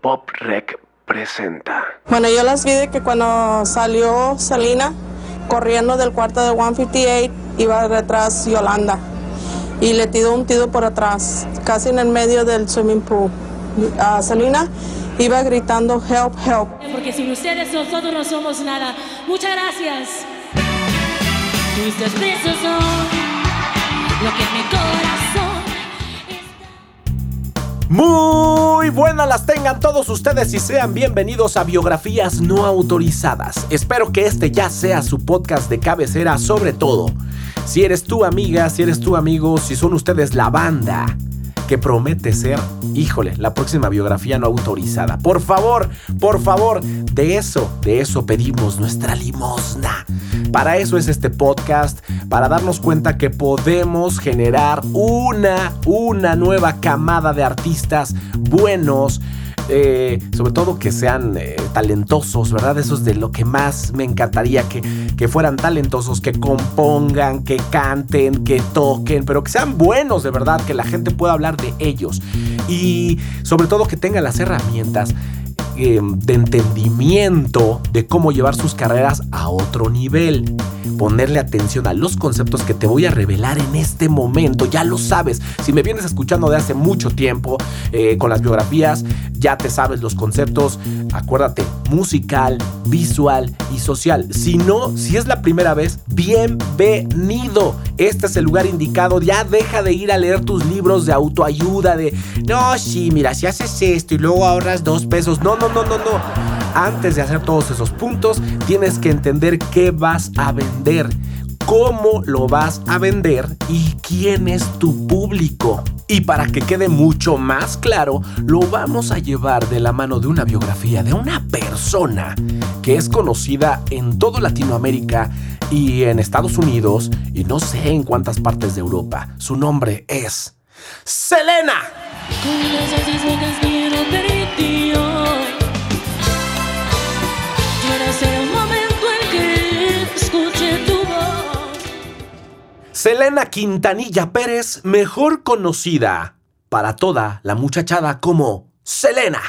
Pop Rec presenta. Bueno, yo las vi de que cuando salió Selena corriendo del cuarto de 158 iba detrás Yolanda y le tiró un tiro por atrás, casi en el medio del swimming pool. A Selena iba gritando help, help. Porque sin ustedes nosotros no somos nada. Muchas gracias. Tus besos son lo que mi corazón. Muy buenas las tengan todos ustedes y sean bienvenidos a Biografías No Autorizadas. Espero que este ya sea su podcast de cabecera, sobre todo. Si eres tu amiga, si eres tu amigo, si son ustedes la banda que promete ser, híjole, la próxima biografía no autorizada. Por favor, por favor, de eso, de eso pedimos nuestra limosna. Para eso es este podcast, para darnos cuenta que podemos generar una, una nueva camada de artistas buenos, eh, sobre todo que sean eh, talentosos, ¿verdad? Eso es de lo que más me encantaría, que, que fueran talentosos, que compongan, que canten, que toquen, pero que sean buenos de verdad, que la gente pueda hablar de ellos. Y sobre todo que tengan las herramientas eh, de entendimiento de cómo llevar sus carreras a otro nivel. Ponerle atención a los conceptos que te voy a revelar en este momento. Ya lo sabes. Si me vienes escuchando de hace mucho tiempo eh, con las biografías, ya te sabes los conceptos. Acuérdate, musical, visual y social. Si no, si es la primera vez, bienvenido. Este es el lugar indicado. Ya deja de ir a leer tus libros de autoayuda. De no, sí, mira, si haces esto y luego ahorras dos pesos. No, no, no, no, no. Antes de hacer todos esos puntos, tienes que entender qué vas a vender, cómo lo vas a vender y quién es tu público. Y para que quede mucho más claro, lo vamos a llevar de la mano de una biografía de una persona que es conocida en toda Latinoamérica y en Estados Unidos y no sé en cuántas partes de Europa. Su nombre es Selena. Selena Quintanilla Pérez, mejor conocida para toda la muchachada como Selena.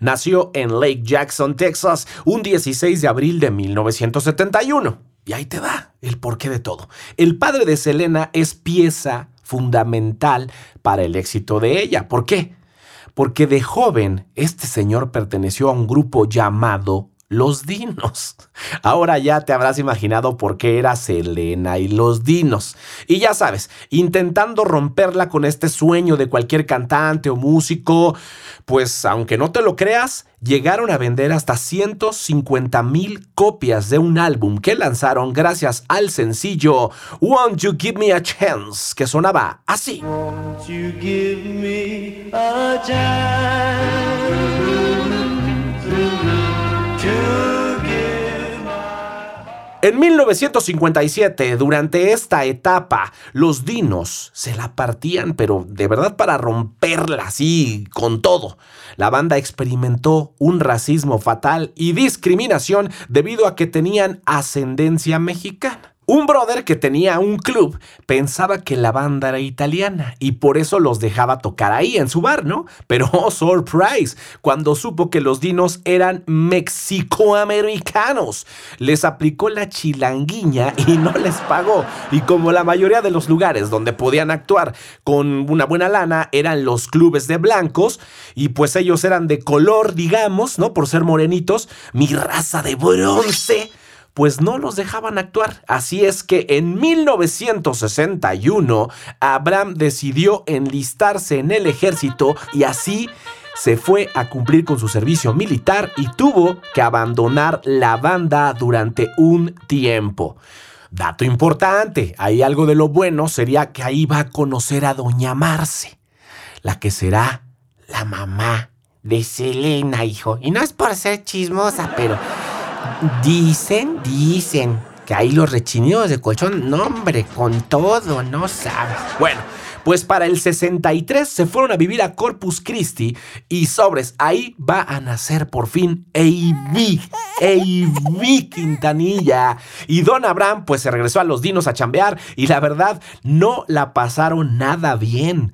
Nació en Lake Jackson, Texas, un 16 de abril de 1971. Y ahí te va el porqué de todo. El padre de Selena es pieza fundamental para el éxito de ella. ¿Por qué? Porque de joven este señor perteneció a un grupo llamado Los Dinos. Ahora ya te habrás imaginado por qué era Selena y los Dinos. Y ya sabes, intentando romperla con este sueño de cualquier cantante o músico, pues aunque no te lo creas, llegaron a vender hasta 150 mil copias de un álbum que lanzaron gracias al sencillo Won't You Give Me a Chance, que sonaba así. Won't you give me a chance En 1957, durante esta etapa, los dinos se la partían, pero de verdad para romperla así, con todo. La banda experimentó un racismo fatal y discriminación debido a que tenían ascendencia mexicana. Un brother que tenía un club pensaba que la banda era italiana y por eso los dejaba tocar ahí en su bar, ¿no? Pero oh, surprise, cuando supo que los dinos eran mexicoamericanos, les aplicó la chilanguiña y no les pagó. Y como la mayoría de los lugares donde podían actuar con una buena lana eran los clubes de blancos y pues ellos eran de color, digamos, ¿no? Por ser morenitos, mi raza de bronce pues no los dejaban actuar. Así es que en 1961 Abraham decidió enlistarse en el ejército y así se fue a cumplir con su servicio militar y tuvo que abandonar la banda durante un tiempo. Dato importante, ahí algo de lo bueno sería que ahí va a conocer a Doña Marce, la que será la mamá de Selena, hijo. Y no es por ser chismosa, pero Dicen, dicen que ahí los rechinidos de colchón, no hombre, con todo, no sabes. Bueno, pues para el 63 se fueron a vivir a Corpus Christi y sobres, ahí va a nacer por fin A.B. A.B. Quintanilla. Y Don Abraham pues se regresó a los dinos a chambear y la verdad no la pasaron nada bien.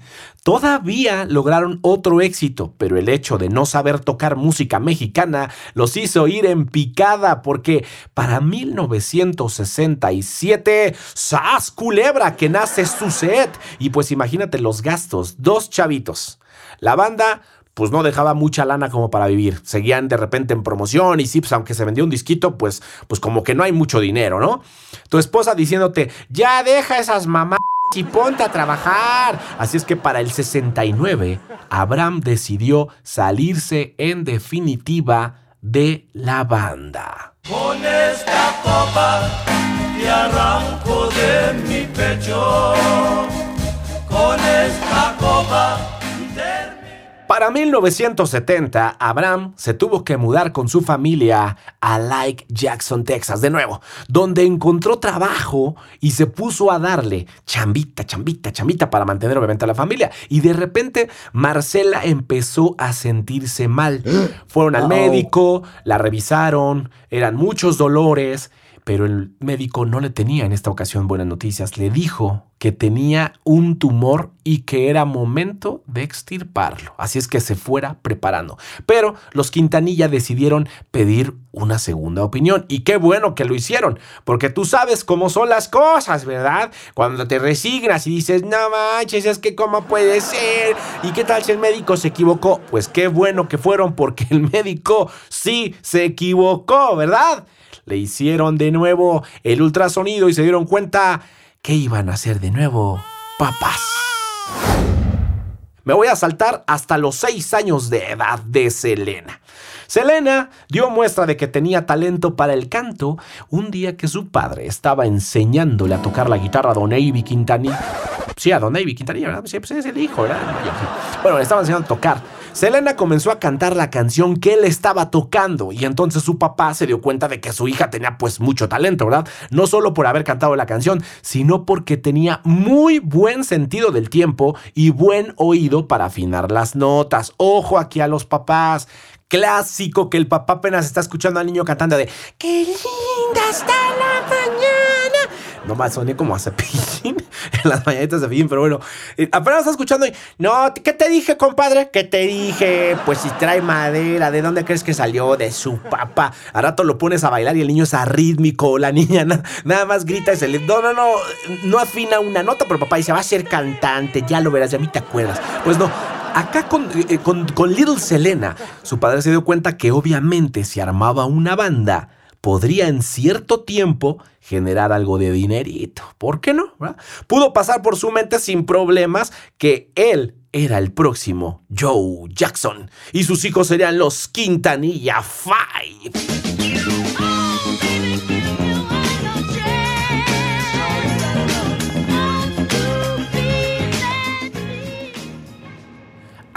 Todavía lograron otro éxito, pero el hecho de no saber tocar música mexicana los hizo ir en picada porque para 1967, ¡Sas Culebra! que nace su set. Y pues imagínate los gastos, dos chavitos. La banda pues no dejaba mucha lana como para vivir. Seguían de repente en promoción y sí, pues aunque se vendió un disquito, pues, pues como que no hay mucho dinero, ¿no? Tu esposa diciéndote, ya deja esas mamás y ponte a trabajar. Así es que para el 69, Abraham decidió salirse en definitiva de la banda. Con esta copa te arranco de mi pecho. Con esta copa. Para 1970, Abraham se tuvo que mudar con su familia a Lake Jackson, Texas, de nuevo, donde encontró trabajo y se puso a darle chambita, chambita, chambita para mantener obviamente a la familia. Y de repente Marcela empezó a sentirse mal. Fueron al médico, la revisaron, eran muchos dolores. Pero el médico no le tenía en esta ocasión buenas noticias. Le dijo que tenía un tumor y que era momento de extirparlo. Así es que se fuera preparando. Pero los Quintanilla decidieron pedir una segunda opinión. Y qué bueno que lo hicieron, porque tú sabes cómo son las cosas, ¿verdad? Cuando te resignas y dices, no manches, es que cómo puede ser. ¿Y qué tal si el médico se equivocó? Pues qué bueno que fueron, porque el médico sí se equivocó, ¿verdad? Le hicieron de nuevo el ultrasonido y se dieron cuenta que iban a hacer de nuevo papás. Me voy a saltar hasta los 6 años de edad de Selena. Selena dio muestra de que tenía talento para el canto un día que su padre estaba enseñándole a tocar la guitarra a Don Avi Quintanilla. Sí, a Don Avi Quintanilla, ¿verdad? Sí, pues es el hijo, ¿verdad? Bueno, le estaba enseñando a tocar. Selena comenzó a cantar la canción que él estaba tocando y entonces su papá se dio cuenta de que su hija tenía pues mucho talento, ¿verdad? No solo por haber cantado la canción, sino porque tenía muy buen sentido del tiempo y buen oído para afinar las notas. Ojo aquí a los papás. Clásico que el papá apenas está escuchando al niño cantando de ¡Qué linda está la mañana! No más soné como a cepillín en las mañanitas de cepillín, pero bueno. eh, apenas está escuchando y. No, ¿qué te dije, compadre? ¿Qué te dije? Pues si trae madera, ¿de dónde crees que salió? De su papá. A rato lo pones a bailar y el niño es arrítmico, la niña na- nada más grita y se le. No, no, no. No afina una nota, pero papá dice, va a ser cantante, ya lo verás, ya a mí te acuerdas. Pues no. Acá con, eh, con, con Little Selena, su padre se dio cuenta que obviamente si armaba una banda, podría en cierto tiempo generar algo de dinerito. ¿Por qué no? Pudo pasar por su mente sin problemas que él era el próximo Joe Jackson y sus hijos serían los Quintanilla Five.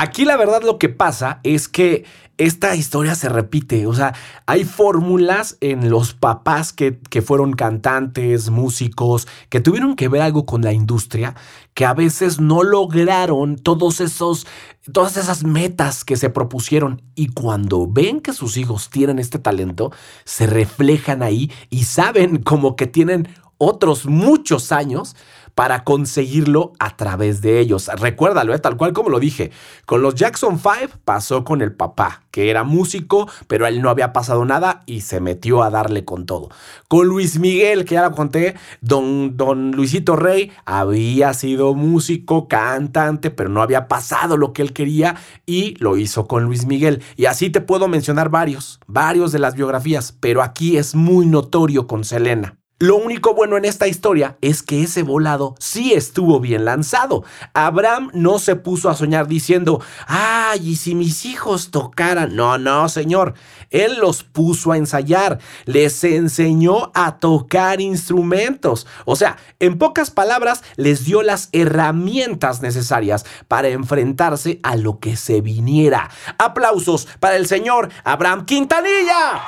Aquí la verdad lo que pasa es que esta historia se repite, o sea, hay fórmulas en los papás que, que fueron cantantes, músicos, que tuvieron que ver algo con la industria, que a veces no lograron todos esos, todas esas metas que se propusieron. Y cuando ven que sus hijos tienen este talento, se reflejan ahí y saben como que tienen otros muchos años para conseguirlo a través de ellos. Recuérdalo, ¿eh? tal cual como lo dije. Con los Jackson 5 pasó con el papá, que era músico, pero él no había pasado nada y se metió a darle con todo. Con Luis Miguel, que ya lo conté, don, don Luisito Rey había sido músico, cantante, pero no había pasado lo que él quería y lo hizo con Luis Miguel. Y así te puedo mencionar varios, varios de las biografías, pero aquí es muy notorio con Selena. Lo único bueno en esta historia es que ese volado sí estuvo bien lanzado. Abraham no se puso a soñar diciendo, ay, ¿y si mis hijos tocaran? No, no, señor. Él los puso a ensayar, les enseñó a tocar instrumentos. O sea, en pocas palabras, les dio las herramientas necesarias para enfrentarse a lo que se viniera. Aplausos para el señor Abraham Quintanilla.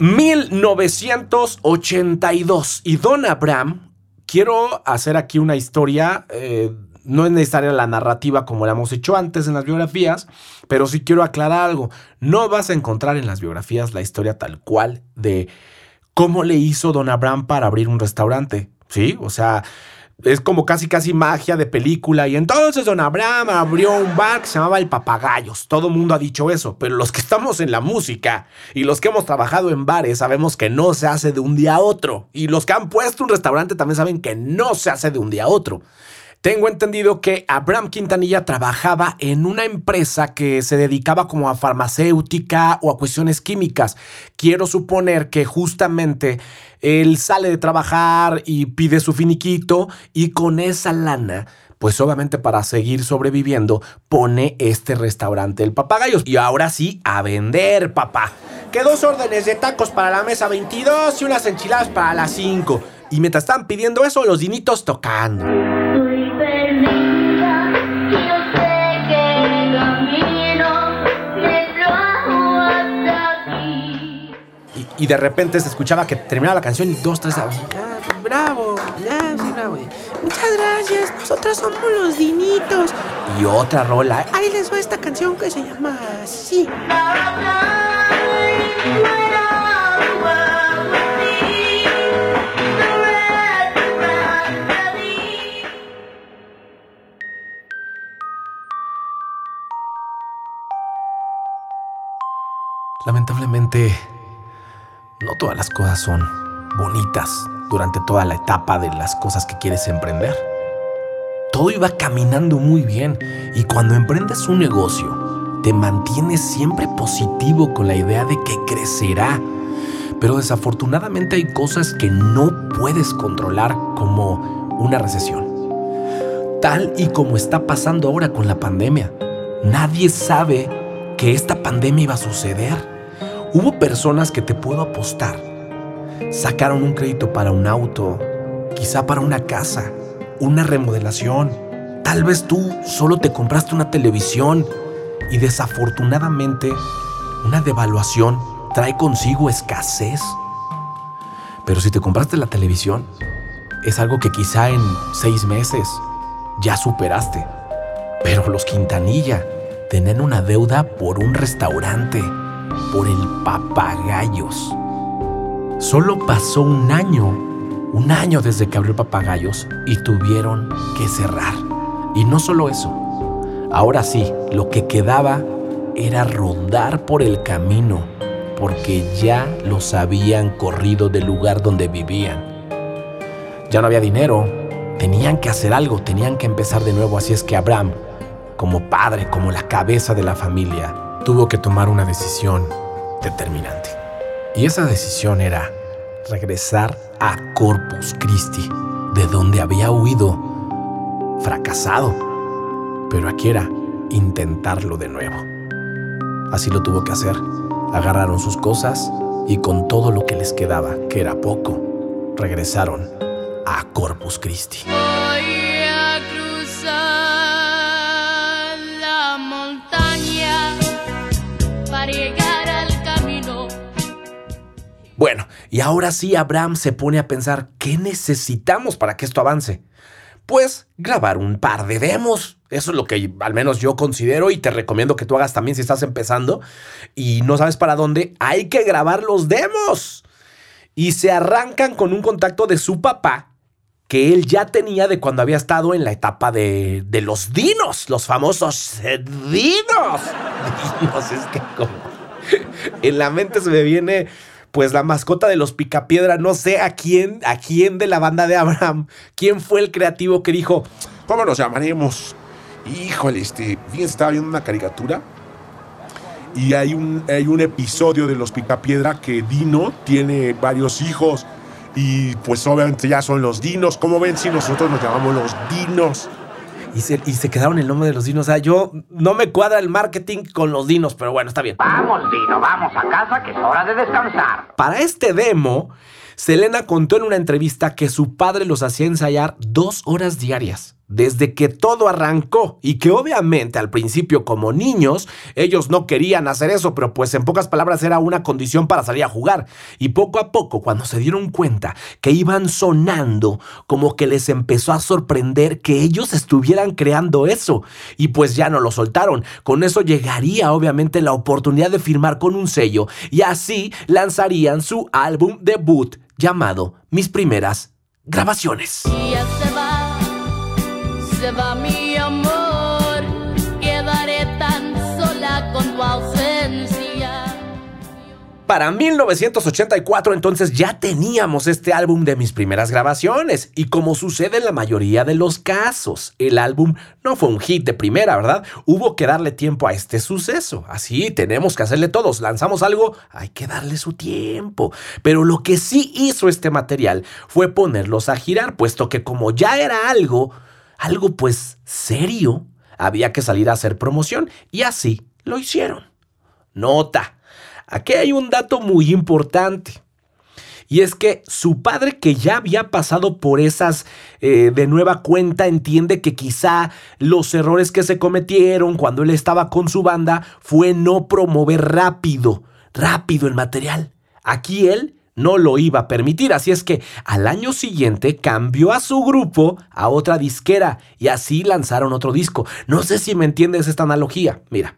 ...1982... ...y Don Abraham... ...quiero hacer aquí una historia... eh, no es necesaria la narrativa como la hemos hecho antes en las biografías, pero sí quiero aclarar algo. No vas a encontrar en las biografías la historia tal cual de cómo le hizo Don Abraham para abrir un restaurante. Sí, o sea, es como casi casi magia de película. Y entonces Don Abraham abrió un bar que se llamaba El Papagayos. Todo el mundo ha dicho eso, pero los que estamos en la música y los que hemos trabajado en bares sabemos que no se hace de un día a otro. Y los que han puesto un restaurante también saben que no se hace de un día a otro. Tengo entendido que Abraham Quintanilla trabajaba en una empresa que se dedicaba como a farmacéutica o a cuestiones químicas. Quiero suponer que justamente él sale de trabajar y pide su finiquito y con esa lana pues obviamente para seguir sobreviviendo pone este restaurante El Papagayos. Y ahora sí, a vender, papá. Que dos órdenes de tacos para la mesa 22 y unas enchiladas para las 5. Y mientras están pidiendo eso, los dinitos tocando. Y, de repente se escuchaba que terminaba la canción y dos, tres... bravo, ya, sí, bravo. Muchas gracias, nosotros somos los Dinitos. Y otra rola. Ahí les va esta canción que se llama así. Lamentablemente, no todas las cosas son bonitas durante toda la etapa de las cosas que quieres emprender. Todo iba caminando muy bien y cuando emprendes un negocio, te mantienes siempre positivo con la idea de que crecerá. Pero desafortunadamente hay cosas que no puedes controlar como una recesión. Tal y como está pasando ahora con la pandemia. Nadie sabe que esta pandemia iba a suceder. Hubo personas que te puedo apostar. Sacaron un crédito para un auto, quizá para una casa, una remodelación. Tal vez tú solo te compraste una televisión y desafortunadamente una devaluación trae consigo escasez. Pero si te compraste la televisión, es algo que quizá en seis meses ya superaste. Pero los Quintanilla tenían una deuda por un restaurante, por el papagayos. Solo pasó un año, un año desde que abrió Papagayos y tuvieron que cerrar. Y no solo eso, ahora sí, lo que quedaba era rodar por el camino, porque ya los habían corrido del lugar donde vivían. Ya no había dinero, tenían que hacer algo, tenían que empezar de nuevo, así es que Abraham, como padre, como la cabeza de la familia, tuvo que tomar una decisión determinante. Y esa decisión era regresar a Corpus Christi, de donde había huido, fracasado. Pero aquí era intentarlo de nuevo. Así lo tuvo que hacer. Agarraron sus cosas y con todo lo que les quedaba, que era poco, regresaron a Corpus Christi. Bueno, y ahora sí Abraham se pone a pensar, ¿qué necesitamos para que esto avance? Pues grabar un par de demos. Eso es lo que al menos yo considero y te recomiendo que tú hagas también si estás empezando y no sabes para dónde. Hay que grabar los demos. Y se arrancan con un contacto de su papá que él ya tenía de cuando había estado en la etapa de, de los dinos, los famosos eh, dinos. Dinos, es que como en la mente se me viene pues la mascota de los Picapiedra, no sé a quién, a quién de la banda de Abraham, quién fue el creativo que dijo, ¿Cómo nos llamaremos? Híjole, este, fíjense, estaba viendo una caricatura y hay un, hay un episodio de Los Picapiedra que Dino tiene varios hijos y pues obviamente ya son los dinos. ¿Cómo ven si nosotros nos llamamos los dinos? Y se, y se quedaron el nombre de los dinos. O sea, yo no me cuadra el marketing con los dinos, pero bueno, está bien. Vamos, Dino, vamos a casa que es hora de descansar. Para este demo, Selena contó en una entrevista que su padre los hacía ensayar dos horas diarias. Desde que todo arrancó y que obviamente al principio como niños ellos no querían hacer eso, pero pues en pocas palabras era una condición para salir a jugar. Y poco a poco cuando se dieron cuenta que iban sonando, como que les empezó a sorprender que ellos estuvieran creando eso y pues ya no lo soltaron. Con eso llegaría obviamente la oportunidad de firmar con un sello y así lanzarían su álbum debut llamado Mis primeras grabaciones. Se va mi amor. Quedaré tan sola con tu ausencia. Para 1984 entonces ya teníamos este álbum de mis primeras grabaciones y como sucede en la mayoría de los casos, el álbum no fue un hit de primera, ¿verdad? Hubo que darle tiempo a este suceso. Así tenemos que hacerle todos. Lanzamos algo, hay que darle su tiempo. Pero lo que sí hizo este material fue ponerlos a girar, puesto que como ya era algo, algo pues serio, había que salir a hacer promoción y así lo hicieron. Nota. Aquí hay un dato muy importante. Y es que su padre, que ya había pasado por esas eh, de nueva cuenta, entiende que quizá los errores que se cometieron cuando él estaba con su banda fue no promover rápido, rápido el material. Aquí él no lo iba a permitir, así es que al año siguiente cambió a su grupo a otra disquera y así lanzaron otro disco. No sé si me entiendes esta analogía. Mira,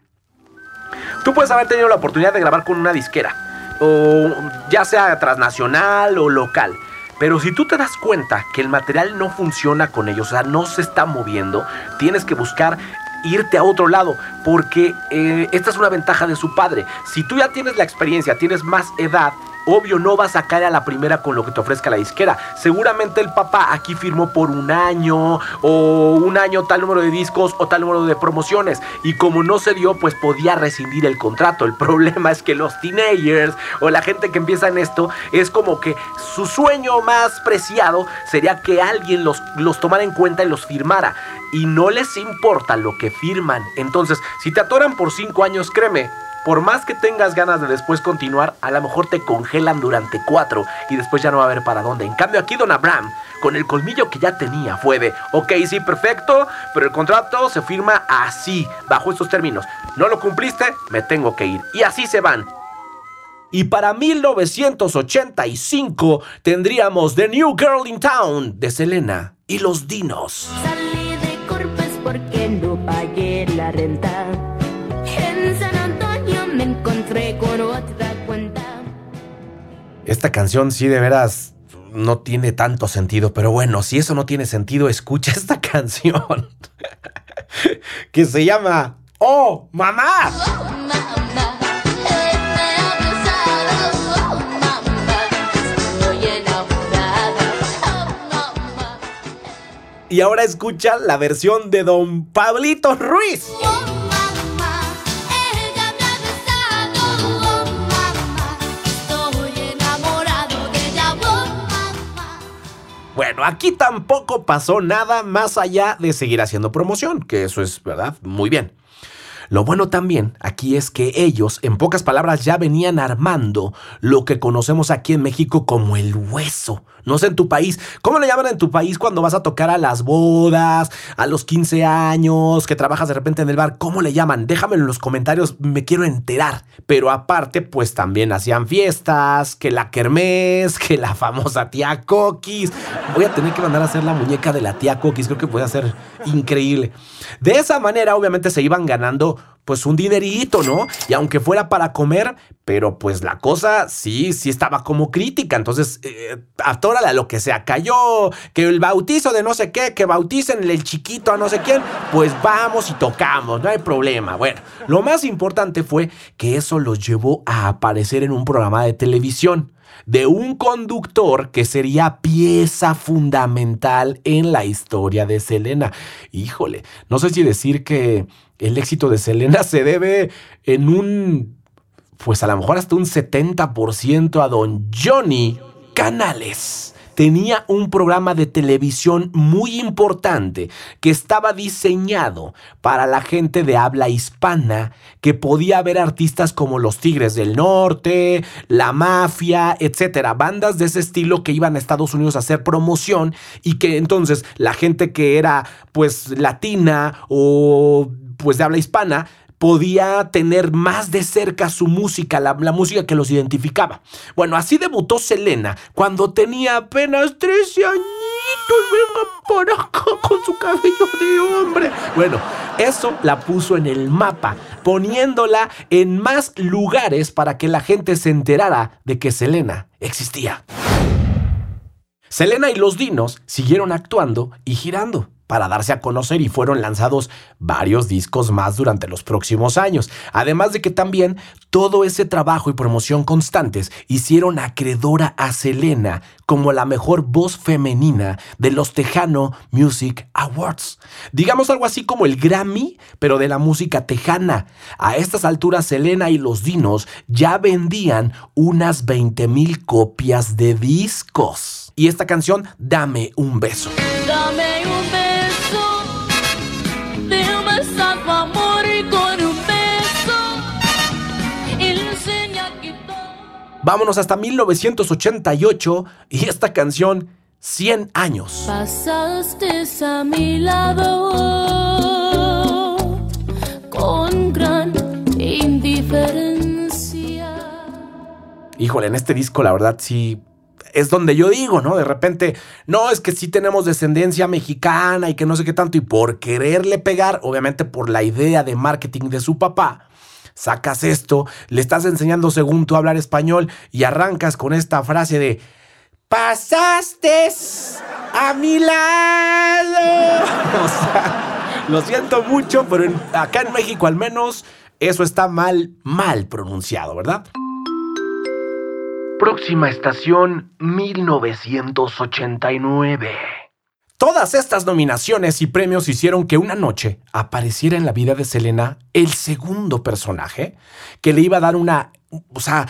Tú puedes haber tenido la oportunidad de grabar con una disquera, o ya sea transnacional o local. Pero si tú te das cuenta que el material no funciona con ellos, o sea, no se está moviendo, tienes que buscar irte a otro lado, porque eh, esta es una ventaja de su padre. Si tú ya tienes la experiencia, tienes más edad, obvio no vas a caer a la primera con lo que te ofrezca la disquera. Seguramente el papá aquí firmó por un año o un año tal número de discos o tal número de promociones y como no se dio pues podía rescindir el contrato. El problema es que los teenagers o la gente que empieza en esto es como que su sueño más preciado sería que alguien los, los tomara en cuenta y los firmara y no les importa lo que firman. Entonces, si te atoran por cinco años, créeme, por más que tengas ganas de después continuar, a lo mejor te congelan durante cuatro y después ya no va a haber para dónde. En cambio, aquí Don Abraham, con el colmillo que ya tenía, fue de, ok, sí, perfecto, pero el contrato se firma así, bajo estos términos. No lo cumpliste, me tengo que ir. Y así se van. Y para 1985 tendríamos The New Girl in Town de Selena y los Dinos. Salí de porque no pagué la renta. Esta canción sí de veras no tiene tanto sentido, pero bueno, si eso no tiene sentido, escucha esta canción que se llama Oh, mamá. Y ahora escucha la versión de Don Pablito Ruiz. Oh, Bueno, aquí tampoco pasó nada más allá de seguir haciendo promoción, que eso es, ¿verdad? Muy bien. Lo bueno también aquí es que ellos, en pocas palabras, ya venían armando lo que conocemos aquí en México como el hueso. No sé en tu país, ¿cómo le llaman en tu país cuando vas a tocar a las bodas, a los 15 años, que trabajas de repente en el bar? ¿Cómo le llaman? Déjamelo en los comentarios, me quiero enterar. Pero aparte, pues también hacían fiestas, que la kermés, que la famosa tía Coquis. Voy a tener que mandar a hacer la muñeca de la tía Coquis, creo que puede ser increíble. De esa manera, obviamente, se iban ganando pues un dinerito, ¿no? Y aunque fuera para comer, pero pues la cosa sí, sí estaba como crítica. Entonces, eh, atórale lo que sea. Cayó que el bautizo de no sé qué, que bauticen el chiquito a no sé quién, pues vamos y tocamos, no hay problema. Bueno, lo más importante fue que eso los llevó a aparecer en un programa de televisión de un conductor que sería pieza fundamental en la historia de Selena. Híjole, no sé si decir que el éxito de Selena se debe en un, pues a lo mejor hasta un 70% a don Johnny Canales. Tenía un programa de televisión muy importante que estaba diseñado para la gente de habla hispana, que podía ver artistas como los Tigres del Norte, la Mafia, etcétera, bandas de ese estilo que iban a Estados Unidos a hacer promoción y que entonces la gente que era pues latina o pues de habla hispana podía tener más de cerca su música, la, música que los identificaba. Bueno, así debutó Selena cuando tenía apenas 13 añitos. Venga por acá con su cabello de hombre. Bueno, eso la puso en el mapa, poniéndola en más lugares para que la gente se enterara de que Selena existía. Selena y los Dinos siguieron actuando y girando para darse a conocer y fueron lanzados varios discos más durante los próximos años. Además de que también todo ese trabajo y promoción constantes hicieron acreedora a Selena como la mejor voz femenina de los Tejano Music Awards. Digamos algo así como el Grammy, pero de la música tejana. A estas alturas Selena y los Dinos ya vendían unas 20 mil copias de discos. Y esta canción, Dame un beso. Dame un beso. Vámonos hasta 1988 y esta canción, 100 años. Pasaste a mi lado con gran indiferencia. Híjole, en este disco la verdad sí es donde yo digo, ¿no? De repente, no, es que sí tenemos descendencia mexicana y que no sé qué tanto, y por quererle pegar, obviamente por la idea de marketing de su papá, sacas esto, le estás enseñando según tú hablar español y arrancas con esta frase de pasaste a mi lado. O sea, lo siento mucho, pero en- acá en México al menos eso está mal, mal pronunciado, ¿verdad? Próxima estación 1989. Todas estas nominaciones y premios hicieron que una noche apareciera en la vida de Selena el segundo personaje que le iba a dar una, o sea,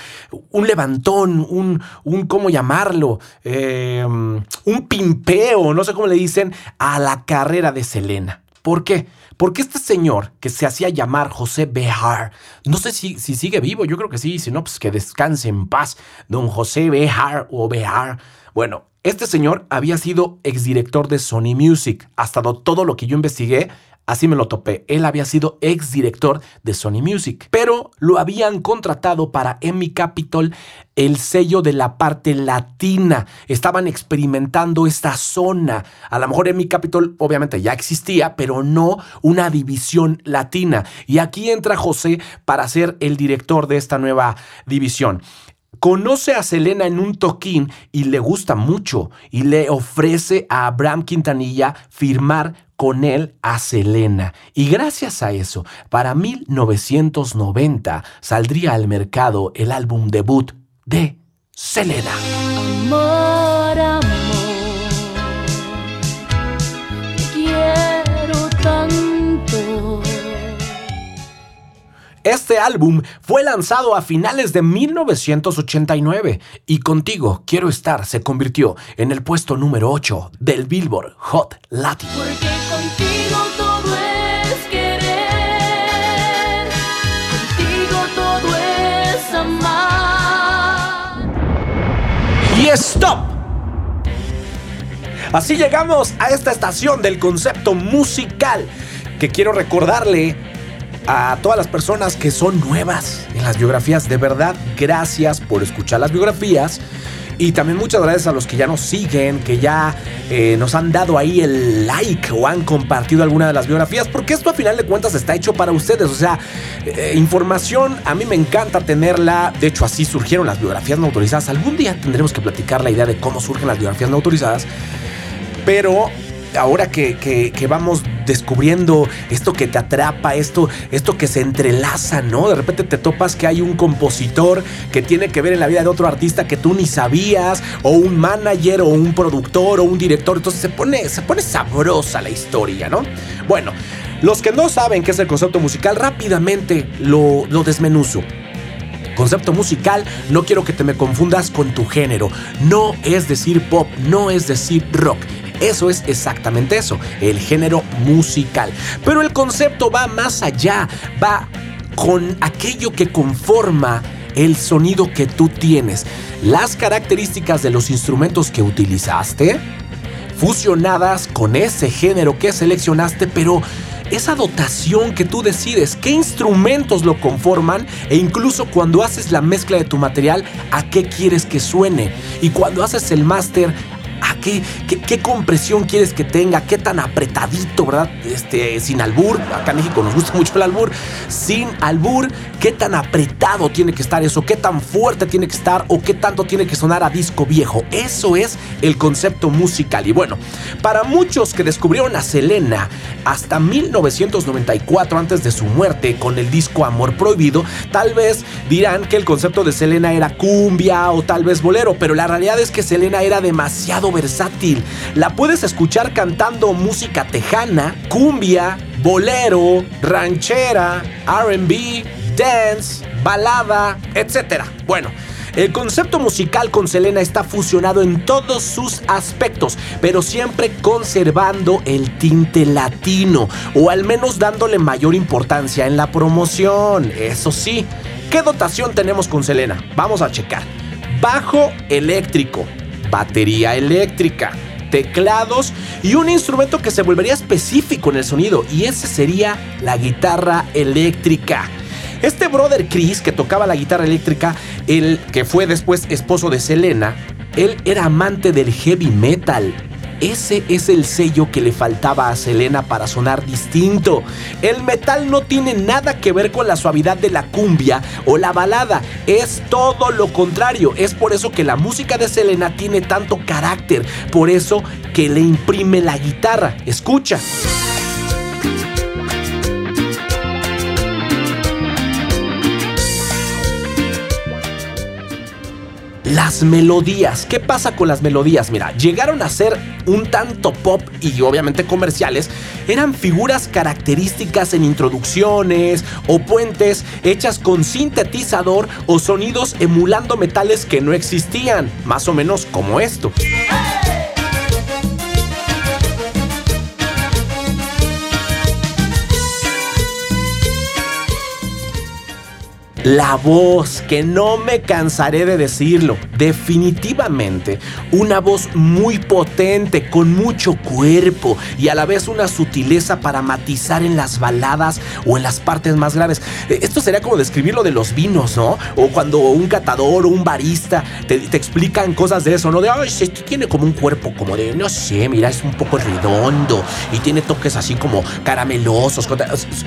un levantón, un, un ¿cómo llamarlo? Eh, un pimpeo, no sé cómo le dicen, a la carrera de Selena. ¿Por qué? Porque este señor que se hacía llamar José Behar, no sé si, si sigue vivo, yo creo que sí, si no, pues que descanse en paz, don José Behar o Behar. Bueno, este señor había sido exdirector de Sony Music. Hasta do- todo lo que yo investigué, así me lo topé. Él había sido exdirector de Sony Music. Pero lo habían contratado para Emmy Capitol, el sello de la parte latina. Estaban experimentando esta zona. A lo mejor Emmy Capitol obviamente ya existía, pero no una división latina. Y aquí entra José para ser el director de esta nueva división conoce a Selena en un toquín y le gusta mucho y le ofrece a Abraham Quintanilla firmar con él a Selena. Y gracias a eso, para 1990 saldría al mercado el álbum debut de Selena. Amor, Este álbum fue lanzado a finales de 1989 y Contigo Quiero Estar se convirtió en el puesto número 8 del Billboard Hot Latin. Porque contigo todo es querer, contigo todo es amar. y stop. Así llegamos a esta estación del concepto musical que quiero recordarle a todas las personas que son nuevas en las biografías. De verdad, gracias por escuchar las biografías. Y también muchas gracias a los que ya nos siguen, que ya eh, nos han dado ahí el like o han compartido alguna de las biografías, porque esto a final de cuentas está hecho para ustedes. O sea, eh, información a mí me encanta tenerla. De hecho, así surgieron las biografías no autorizadas. Algún día tendremos que platicar la idea de cómo surgen las biografías no autorizadas. Pero ahora que, que- vamos descubriendo esto que te atrapa, esto, esto que se entrelaza, ¿no? De repente te topas que hay un compositor que tiene que ver en la vida de otro artista que tú ni sabías, o un manager, o un productor, o un director. Entonces se pone, se pone sabrosa la historia, ¿no? Bueno, los que no saben qué es el concepto musical, rápidamente lo, lo desmenuzo. Concepto musical, no quiero que te me confundas con tu género. No es decir pop, no es decir rock. Eso es exactamente eso, el género musical. Pero el concepto va más allá, va con aquello que conforma el sonido que tú tienes, las características de los instrumentos que utilizaste, fusionadas con ese género que seleccionaste, pero esa dotación que tú decides, qué instrumentos lo conforman e incluso cuando haces la mezcla de tu material, a qué quieres que suene. Y cuando haces el máster, qué, qué compresión quieres que tenga, qué tan apretadito, ¿verdad? Este, sin albur, acá en México nos gusta mucho el albur, sin albur, qué tan apretado tiene que estar eso, qué tan fuerte tiene que estar o qué tanto tiene que sonar a disco viejo. Eso es el concepto musical. Y bueno, para muchos que descubrieron a Selena hasta 1994, antes de su muerte, con el disco Amor Prohibido, tal vez dirán que el concepto de Selena era cumbia o tal vez bolero, pero la realidad es que Selena era demasiado versátil. La puedes escuchar cantando música tejana, cumbia, bolero, ranchera, RB, dance, balada, etc. Bueno. El concepto musical con Selena está fusionado en todos sus aspectos, pero siempre conservando el tinte latino, o al menos dándole mayor importancia en la promoción. Eso sí, ¿qué dotación tenemos con Selena? Vamos a checar. Bajo eléctrico, batería eléctrica, teclados y un instrumento que se volvería específico en el sonido, y ese sería la guitarra eléctrica. Este brother Chris que tocaba la guitarra eléctrica, el que fue después esposo de Selena, él era amante del heavy metal. Ese es el sello que le faltaba a Selena para sonar distinto. El metal no tiene nada que ver con la suavidad de la cumbia o la balada, es todo lo contrario. Es por eso que la música de Selena tiene tanto carácter, por eso que le imprime la guitarra. Escucha. Las melodías. ¿Qué pasa con las melodías? Mira, llegaron a ser un tanto pop y obviamente comerciales. Eran figuras características en introducciones o puentes hechas con sintetizador o sonidos emulando metales que no existían. Más o menos como esto. La voz, que no me cansaré de decirlo, definitivamente una voz muy potente, con mucho cuerpo y a la vez una sutileza para matizar en las baladas o en las partes más graves. Eh, Esto sería como describir lo de los vinos, ¿no? O cuando un catador o un barista te, te explican cosas de eso, ¿no? De, ay, sí, esto tiene como un cuerpo como de, no sé, mira, es un poco redondo y tiene toques así como caramelosos.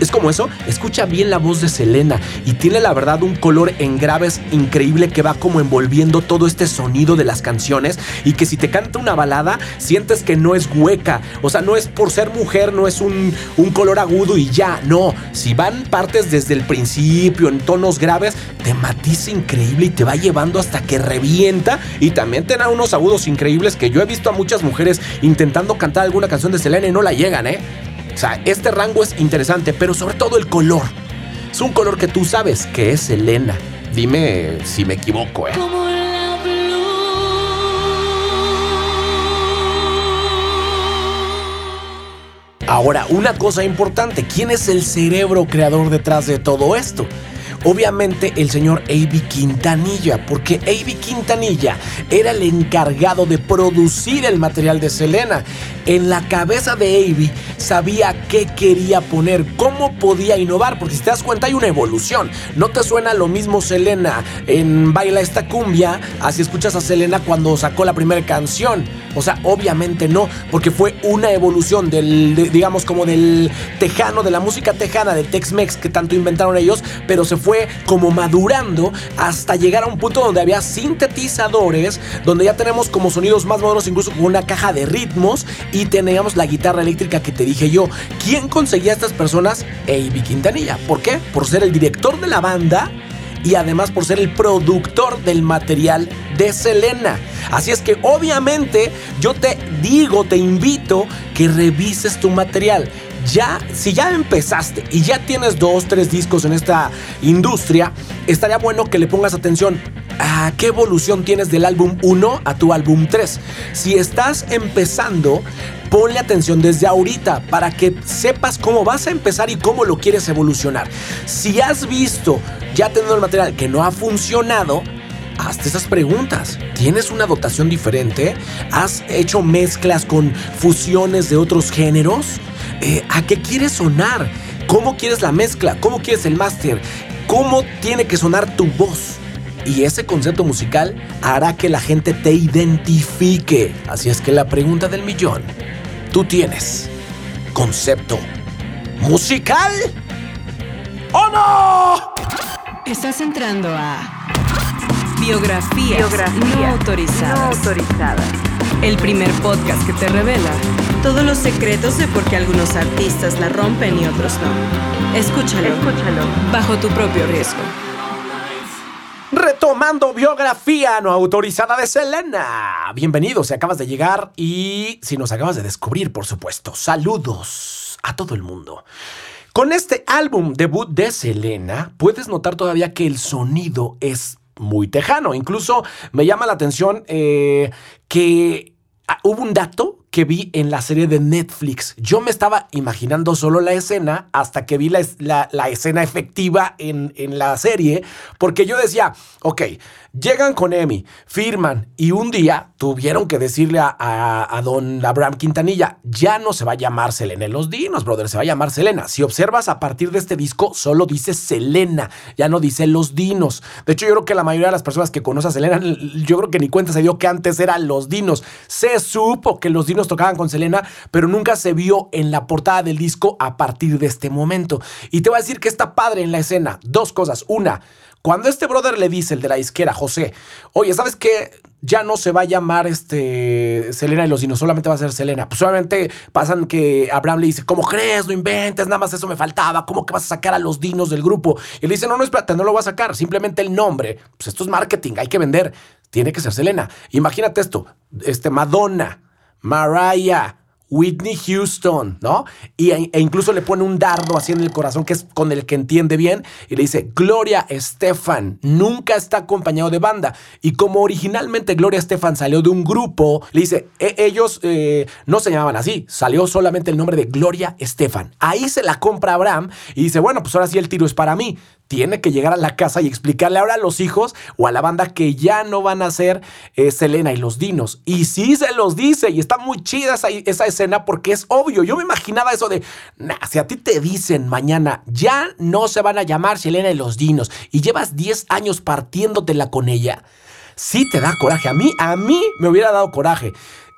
Es como eso. Escucha bien la voz de Selena y tiene la verdad un color en graves increíble que va como envolviendo todo este sonido de las canciones y que si te canta una balada sientes que no es hueca, o sea, no es por ser mujer, no es un, un color agudo y ya, no, si van partes desde el principio en tonos graves, te matiza increíble y te va llevando hasta que revienta y también te da unos agudos increíbles que yo he visto a muchas mujeres intentando cantar alguna canción de Selena y no la llegan, ¿eh? O sea, este rango es interesante, pero sobre todo el color. Es un color que tú sabes que es Selena. Dime si me equivoco, ¿eh? Como la blue. Ahora, una cosa importante, ¿quién es el cerebro creador detrás de todo esto? Obviamente el señor A.B. Quintanilla, porque A.B. Quintanilla era el encargado de producir el material de Selena. En la cabeza de A.B. sabía qué quería poner, cómo podía innovar, porque si te das cuenta hay una evolución. No te suena lo mismo Selena en Baila esta cumbia, así escuchas a Selena cuando sacó la primera canción. O sea, obviamente no, porque fue una evolución del, de- digamos, como del tejano, de la música tejana, del Tex-Mex que tanto inventaron ellos, pero se fue como madurando hasta llegar a un punto donde había sintetizadores, donde ya tenemos como sonidos más modernos, incluso con una caja de ritmos, y teníamos la guitarra eléctrica que te dije yo. ¿Quién conseguía a estas personas? A.B. Quintanilla. ¿Por qué? Por ser el director de la banda y además por ser el productor del material de Selena. Así es que obviamente yo te digo, te invito que revises tu material. Ya, si ya empezaste y ya tienes dos, tres discos en esta industria, estaría bueno que le pongas atención a qué evolución tienes del álbum 1 a tu álbum 3. Si estás empezando, ponle atención desde ahorita para que sepas cómo vas a empezar y cómo lo quieres evolucionar. Si has visto ya teniendo el material que no ha funcionado, hazte esas preguntas. ¿Tienes una dotación diferente? ¿Has hecho mezclas con fusiones de otros géneros? Eh, ¿A qué quieres sonar? ¿Cómo quieres la mezcla? ¿Cómo quieres el máster? ¿Cómo tiene que sonar tu voz? Y ese concepto musical hará que la gente te identifique. Así es que la pregunta del millón, ¿tú tienes concepto musical o no? Estás entrando a Biografías, no, autorizadas. El primer podcast que te revela todos los secretos de por qué algunos artistas la rompen y otros no. Escúchalo, Escúchalo. bajo tu propio riesgo. Retomando biografía no autorizada de Selena. Bienvenido si acabas de llegar y si nos acabas de descubrir, por supuesto. Saludos a todo el mundo. Con este álbum debut de Selena, puedes notar todavía que el sonido es muy tejano. Incluso me llama la atención eh, que ah, hubo un dato que vi en la serie de Netflix. Yo me estaba imaginando solo la escena hasta que vi la, la- escena efectiva en, en la serie, porque yo decía, ok, llegan con Emi, firman y un día tuvieron que decirle a, don Abraham Quintanilla, ya no se va a llamar Selena en los Dinos, brother, se va a llamar Selena. Si observas a partir de este disco, solo dice Selena, ya no dice Los Dinos. De hecho, yo creo que la mayoría de las personas que conocen a Selena, yo creo que ni cuenta se dio que antes eran Los Dinos. Se supo que Los Dinos tocaban con Selena, pero nunca se vio en la portada del disco a partir de este momento. Y te voy a decir que está padre en la escena. Dos cosas. Una, cuando este brother le dice, el de la izquierda, José, oye, ¿sabes qué? Ya no se va a llamar este Selena y los dinos, solamente va a ser Selena. Pues solamente pasan que Abraham le dice, ¿cómo crees? No inventes, nada más eso me faltaba. ¿Cómo que vas a sacar a los dinos del grupo? Y le dice, no, no, espérate, no lo voy a sacar, simplemente el nombre. Pues esto es marketing, hay que vender. Tiene que ser Selena. Imagínate esto, este Madonna, Mariah, Whitney Houston, ¿no? Y, e incluso le pone un dardo así en el corazón, que es con el que entiende bien, y le dice, Gloria Estefan, nunca está acompañado de banda. Y como originalmente Gloria Estefan salió de un grupo, le dice, "E- ellos eh, no se llamaban así, salió solamente el nombre de Gloria Estefan. Ahí se la compra Abraham y dice, bueno, pues ahora sí el tiro es para mí. Tiene que llegar a la casa y explicarle ahora a los hijos o a la banda que ya no van a ser Selena y los Dinos. Y sí se los dice y está muy chida esa, esa escena porque es obvio. Yo me imaginaba eso de, si a ti te dicen mañana ya no se van a llamar Selena y los Dinos y llevas 10 años partiéndotela con ella, sí te da coraje. A mí, a mí me hubiera dado coraje.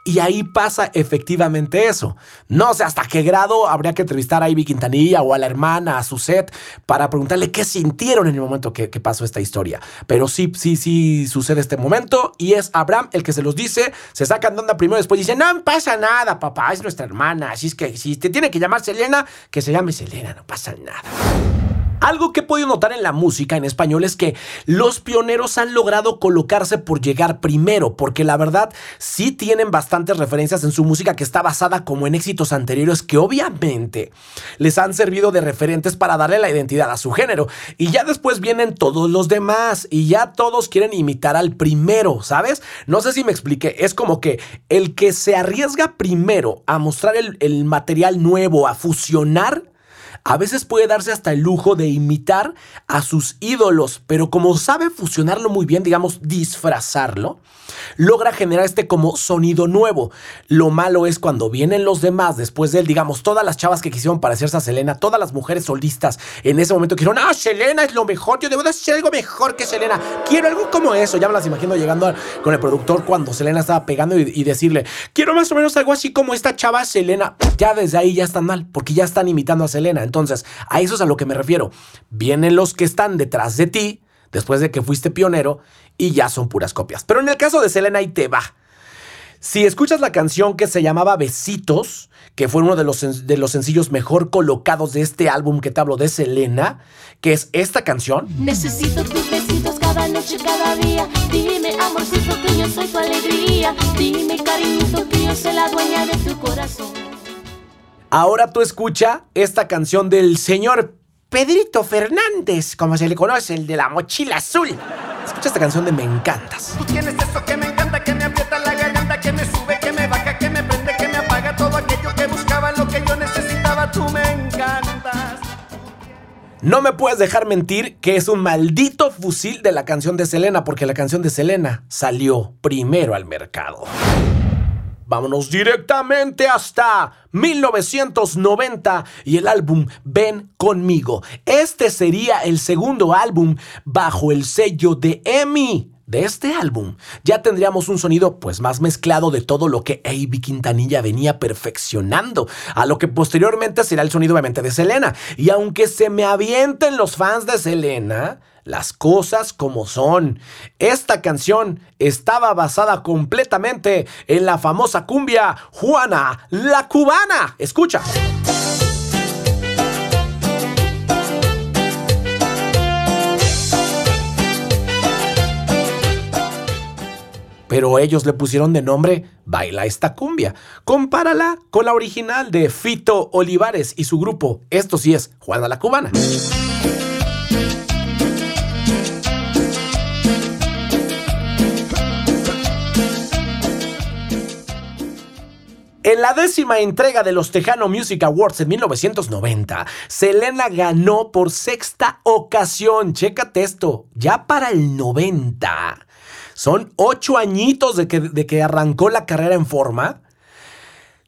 Y ahí pasa efectivamente eso. No sé hasta qué grado habría que entrevistar a Ivy Quintanilla o a la hermana, a Suset, para preguntarle qué sintieron en el momento que, que pasó esta historia. Pero sí, sí, sí sucede este momento y es Abraham el que se los dice, se sacan de onda primero, después dicen, no pasa nada, papá, es nuestra hermana. Así es que si te tiene que llamar Selena, que se llame Selena, no pasa nada. Algo que he podido notar en la música en español es que los pioneros han logrado colocarse por llegar primero, porque la verdad sí tienen bastantes referencias en su música que está basada como en éxitos anteriores que obviamente les han servido de referentes para darle la identidad a su género. Y ya después vienen todos los demás y ya todos quieren imitar al primero, ¿sabes? No sé si me expliqué, es como que el que se arriesga primero a mostrar el, el material nuevo, a fusionar, a veces puede darse hasta el lujo de imitar a sus ídolos, pero como sabe fusionarlo muy bien, digamos, disfrazarlo, logra generar este como sonido nuevo. Lo malo es cuando vienen los demás después de él, digamos, todas las chavas que quisieron parecerse a Selena, todas las mujeres solistas en ese momento dijeron, ah, Selena es lo mejor, yo debo de hacer algo mejor que Selena, quiero algo como eso. Ya me las imagino llegando con el productor cuando Selena estaba pegando y, y decirle, quiero más o menos algo así como esta chava Selena. Ya desde ahí ya están mal, porque ya están imitando a Selena. Entonces, a eso es a lo que me refiero. Vienen los que están detrás de ti, después de que fuiste pionero, y ya son puras copias. Pero en el caso de Selena, ahí te va. Si escuchas la canción que se llamaba Besitos, que fue uno de los, de los sencillos mejor colocados de este álbum que te hablo de Selena, que es esta canción, Necesito tus besitos cada noche, cada día. Dime, amorcito, que yo soy tu alegría. Dime, cariñito, que yo soy la dueña de tu corazón. Ahora tú escucha esta canción del señor Pedrito Fernández, como se le conoce, el de la mochila azul. Escucha esta canción de Me Encantas. Tú tienes eso que me encanta, que me aprieta la garganta, que me sube, que me baja, que me prende, que me apaga todo aquello que buscaba, lo que yo necesitaba, tú me encantas. No me puedes dejar mentir que es un maldito fusil de la canción de Selena, porque la canción de Selena salió primero al mercado. Vámonos directamente hasta 1990 y el álbum Ven conmigo. Este sería el segundo álbum bajo el sello de EMI. De este álbum ya tendríamos un sonido pues más mezclado de todo lo que A.B. Quintanilla venía perfeccionando, a lo que posteriormente será el sonido obviamente de Selena. Y aunque se me avienten los fans de Selena, las cosas como son. Esta canción estaba basada completamente en la famosa cumbia Juana la cubana. Escucha. Pero ellos le pusieron de nombre Baila esta cumbia. Compárala con la original de Fito Olivares y su grupo. Esto sí es Juana la Cubana. En la décima entrega de los Tejano Music Awards en 1990, Selena ganó por sexta ocasión. Chécate esto, ya para el 90. Son ocho añitos de que, de que arrancó la carrera en forma.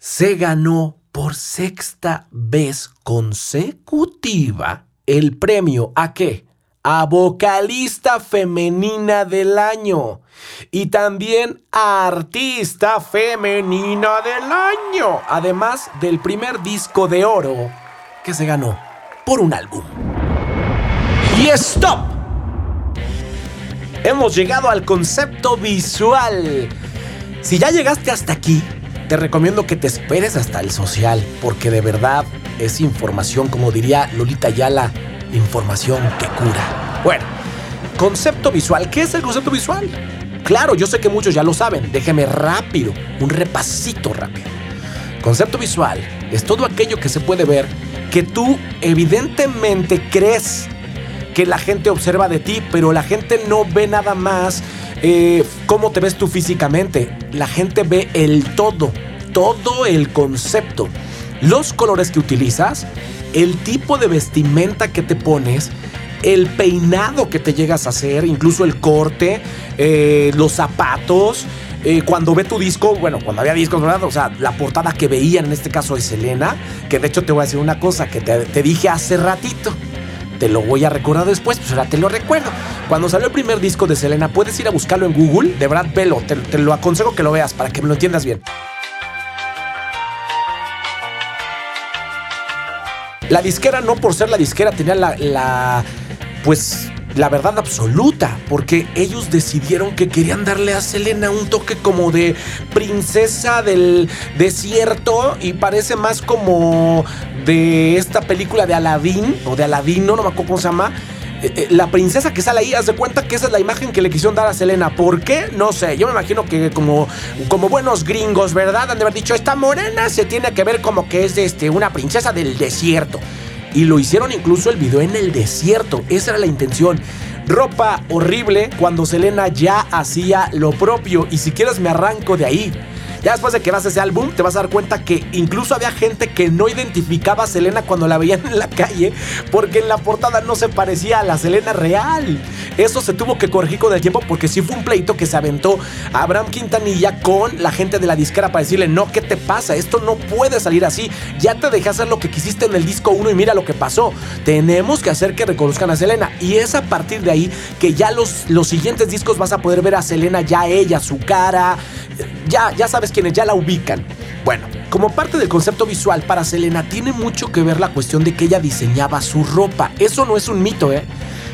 Se ganó por sexta vez consecutiva el premio a qué? A vocalista femenina del año y también a artista femenina del año, además del primer disco de oro que se ganó por un álbum. Y stop. Hemos llegado al concepto visual. Si ya llegaste hasta aquí, te recomiendo que te esperes hasta el social, porque de verdad es información, como diría Lolita Yala, información que cura. Bueno, concepto visual. ¿Qué es el concepto visual? Claro, yo sé que muchos ya lo saben. Déjeme rápido, un repasito rápido. Concepto visual es todo aquello que se puede ver que tú evidentemente crees que la gente observa de ti, pero la gente no ve nada más eh, cómo te ves tú físicamente. La gente ve el todo, todo el concepto. Los colores que utilizas, el tipo de vestimenta que te pones, el peinado que te llegas a hacer, incluso el corte, eh, los zapatos. eh, cuando ve tu disco, bueno, cuando había discos, ¿verdad? O sea, la portada que veían en este caso de Selena, que de hecho te voy a decir una cosa que te dije hace ratito. Te lo voy a recordar después, pues ahora te lo recuerdo. Cuando salió el primer disco de Selena, puedes ir a buscarlo en Google. De verdad, velo. Te, te lo aconsejo que lo veas para que me lo entiendas bien. La disquera, no por ser la disquera, tenía la, la pues la verdad absoluta, porque ellos decidieron que querían darle a Selena un toque como de princesa del desierto y parece más como de esta película de Aladdin o de Aladino, no me acuerdo cómo se llama. Eh, eh, La princesa que sale ahí, haz de cuenta que esa es la imagen que le quisieron dar a Selena. ¿Por qué? No sé. Yo me imagino que como, como buenos gringos, ¿verdad? Han de haber dicho, esta morena se tiene que ver como que es este, una princesa del desierto. Y lo hicieron incluso el video en el desierto. Esa era la intención. Ropa horrible cuando Selena ya hacía lo propio. Y si quieres me arranco de ahí. Ya después de que vas a ese álbum, te vas a dar cuenta que incluso había gente que no identificaba a Selena cuando la veían en la calle, porque en la portada no se parecía a la Selena real. Eso se tuvo que corregir con el tiempo porque sí fue un pleito que se aventó Abraham Quintanilla con la gente de la disquera para decirle, no, ¿qué te pasa? Esto no puede salir así. Ya te dejé hacer lo que quisiste en el disco 1 y mira lo que pasó. Tenemos que hacer que reconozcan a Selena. Y es a partir de ahí que ya los, los siguientes discos vas a poder ver a Selena ya ella, su cara. Ya, ya sabes quienes ya la ubican. Bueno, como parte del concepto visual para Selena tiene mucho que ver la cuestión de que ella diseñaba su ropa. Eso no es un mito, ¿eh?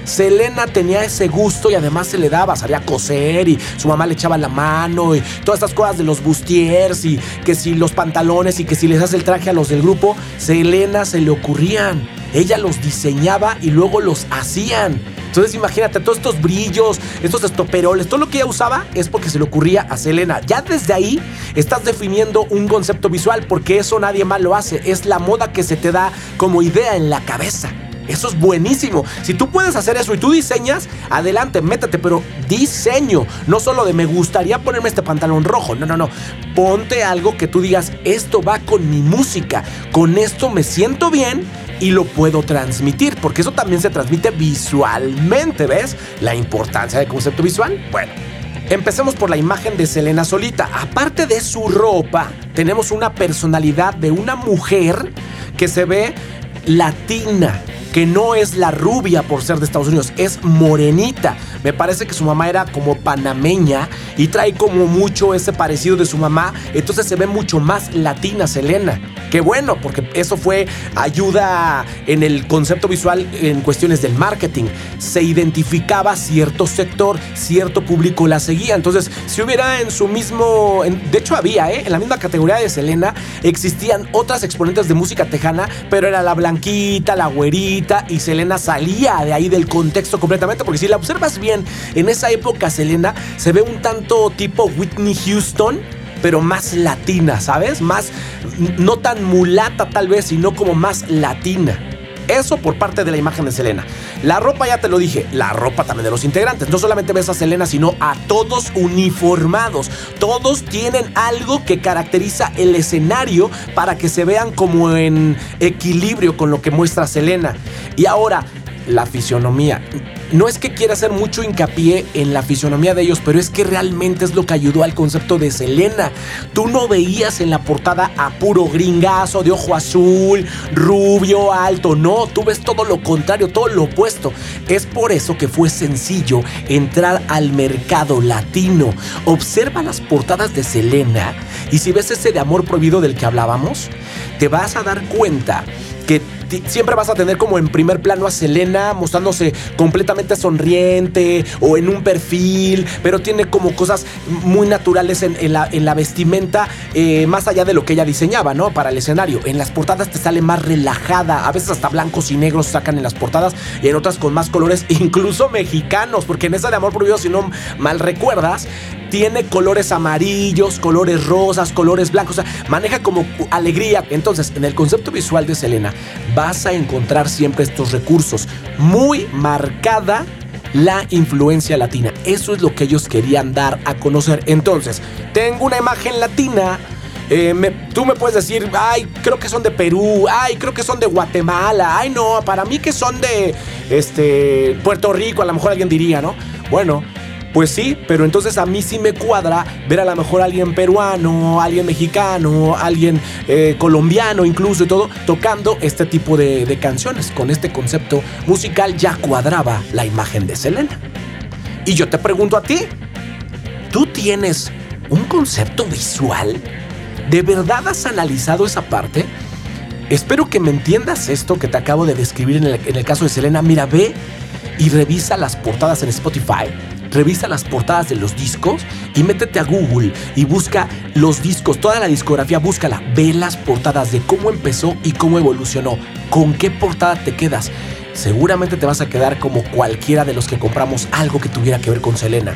Selena tenía ese gusto y además se le daba, sabía coser y su mamá le echaba la mano y todas estas cosas de los bustiers y que si los pantalones y que si les hace el traje a los del grupo, Selena se le ocurrían. ella los diseñaba y luego los hacían. Entonces imagínate, todos estos brillos, estos estoperoles, todo lo que ella usaba es porque se le ocurría a Selena. Ya desde ahí estás definiendo un concepto visual porque eso nadie más lo hace. Es la moda que se te da como idea en la cabeza. Eso es buenísimo. Si tú puedes hacer eso y tú diseñas, adelante, métete, pero diseño. No solo de me gustaría ponerme este pantalón rojo. No, no, no. Ponte algo que tú digas, esto va con mi música. Con esto me siento bien y lo puedo transmitir. Porque eso también se transmite visualmente, ¿ves? La importancia del concepto visual. Bueno. Empecemos por la imagen de Selena solita. Aparte de su ropa, tenemos una personalidad de una mujer que se ve latina, que no es la rubia por ser de Estados Unidos, es morenita. Me parece que su mamá era como panameña y trae como mucho ese parecido de su mamá, entonces se ve mucho más latina Selena. Qué bueno, porque eso fue ayuda en el concepto visual en cuestiones del marketing. Se identificaba cierto sector, cierto público la seguía. Entonces, si hubiera en su mismo, de hecho había, ¿eh? en la misma categoría de Selena, existían otras exponentes de música tejana, pero era la blanquita, la güerita, y Selena salía de ahí del contexto completamente, porque si la observas bien, en esa época Selena se ve un tanto tipo Whitney Houston, pero más latina, ¿sabes? Más, no tan mulata tal vez, sino como más latina. Eso por parte de la imagen de Selena. La ropa, ya te lo dije, la ropa también de los integrantes. No solamente ves a Selena, sino a todos uniformados. Todos tienen algo que caracteriza el escenario para que se vean como en equilibrio con lo que muestra Selena. Y ahora, la fisionomía. No es que quiera hacer mucho hincapié en la fisionomía de ellos, pero es que realmente es lo que ayudó al concepto de Selena. Tú no veías en la portada a puro gringazo de ojo azul, rubio, alto. No, tú ves todo lo contrario, todo lo opuesto. Es por eso que fue sencillo entrar al mercado latino. Observa las portadas de Selena y si ves ese de amor prohibido del que hablábamos, te vas a dar cuenta que siempre vas a tener como en primer plano a Selena mostrándose completamente sonriente o en un perfil, pero tiene como cosas muy naturales en, la, en la vestimenta, eh, más allá de lo que ella diseñaba, ¿no? Para el escenario. En las portadas te sale más relajada, a veces hasta blancos y negros sacan en las portadas y en otras con más colores, incluso mexicanos, porque en esa de Amor Prohibido, si no mal recuerdas, tiene colores amarillos, colores rosas, colores blancos, o sea, maneja como alegría. Entonces, en el concepto visual de Selena, vas a encontrar siempre estos recursos. Muy marcada la influencia latina. Eso es lo que ellos querían dar a conocer. Entonces, tengo una imagen latina. eh, tú me puedes decir, ay, creo que son de Perú, ay, creo que son de Guatemala, ay, no, para mí que son de este, Puerto Rico, a lo mejor alguien diría, ¿no? Bueno, pues sí, pero entonces a mí sí me cuadra ver a lo mejor a alguien peruano, alguien mexicano, alguien eh, colombiano incluso y todo, tocando este tipo de, canciones. Con este concepto musical ya cuadraba la imagen de Selena. Y yo te pregunto a ti, ¿tú tienes un concepto visual? ¿De verdad has analizado esa parte? Espero que me entiendas esto que te acabo de describir en el, en el caso de Selena. Mira, ve y revisa las portadas en Spotify. Revisa las portadas de los discos y métete a Google y busca los discos, toda la discografía, búscala. Ve las portadas de cómo empezó y cómo evolucionó. ¿Con qué portada te quedas? Seguramente te vas a quedar como cualquiera de los que compramos algo que tuviera que ver con Selena.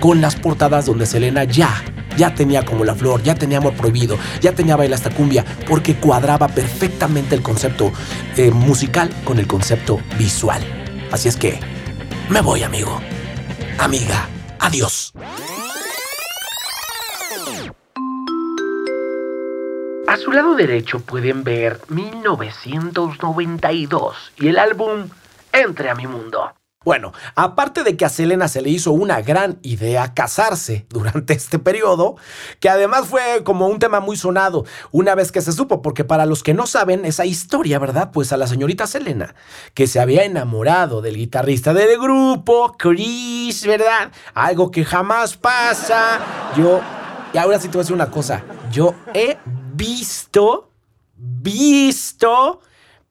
Con las portadas donde Selena ya, ya tenía como la flor, ya tenía amor prohibido, ya tenía baila hasta cumbia, porque cuadraba perfectamente el concepto eh, musical con el concepto visual. Así es que, me voy amigo, amiga, adiós. A su lado derecho pueden ver 1992 y el álbum Entre a mi mundo. Bueno, aparte de que a Selena se le hizo una gran idea casarse durante este periodo, que además fue como un tema muy sonado una vez que se supo, porque para los que no saben esa historia, ¿verdad? Pues a la señorita Selena, que se había enamorado del guitarrista del grupo, Chris, ¿verdad? Algo que jamás pasa. Yo, y ahora sí te voy a decir una cosa, yo he visto, visto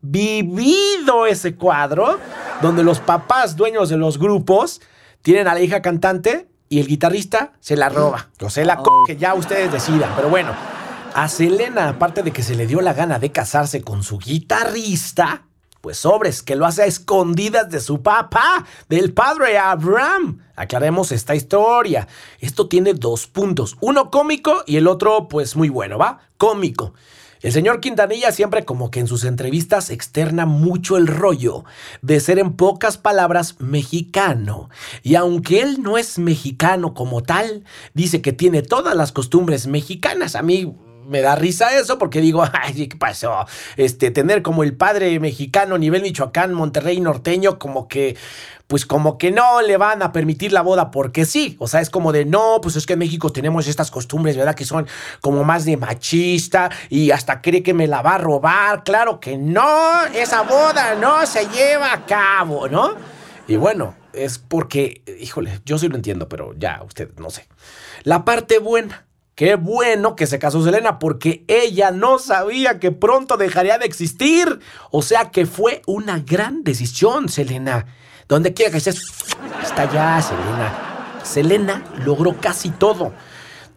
vivido ese cuadro donde los papás dueños de los grupos tienen a la hija cantante y el guitarrista se la roba. O se la co- que ya ustedes decidan. Pero bueno, a Selena, aparte de que se le dio la gana de casarse con su guitarrista, Pues sobres, que lo hace a escondidas de su papá, del padre Abraham. Aclaremos esta historia. Esto tiene dos puntos, uno cómico y el otro pues muy bueno, ¿va? Cómico. El señor Quintanilla siempre como que en sus entrevistas externa mucho el rollo de ser en pocas palabras mexicano. Y aunque él no es mexicano como tal, dice que tiene todas las costumbres mexicanas. A mí me da risa eso porque digo, ay, ¿qué pasó? Este, tener como el padre mexicano nivel Michoacán, Monterrey norteño, como que, pues como que no le van a permitir la boda porque sí. O sea, es como de, no, pues es que en México tenemos estas costumbres, ¿verdad? Que son como más de machista y hasta cree que me la va a robar. Claro que no, esa boda no se lleva a cabo, ¿no? Y bueno, es porque, híjole, yo sí lo entiendo, pero ya, usted no sé. La parte buena. Qué bueno que se casó Selena porque ella no sabía que pronto dejaría de existir. O sea que fue una gran decisión, Selena. Donde quiera que estés, está ya, Selena. Selena logró casi todo.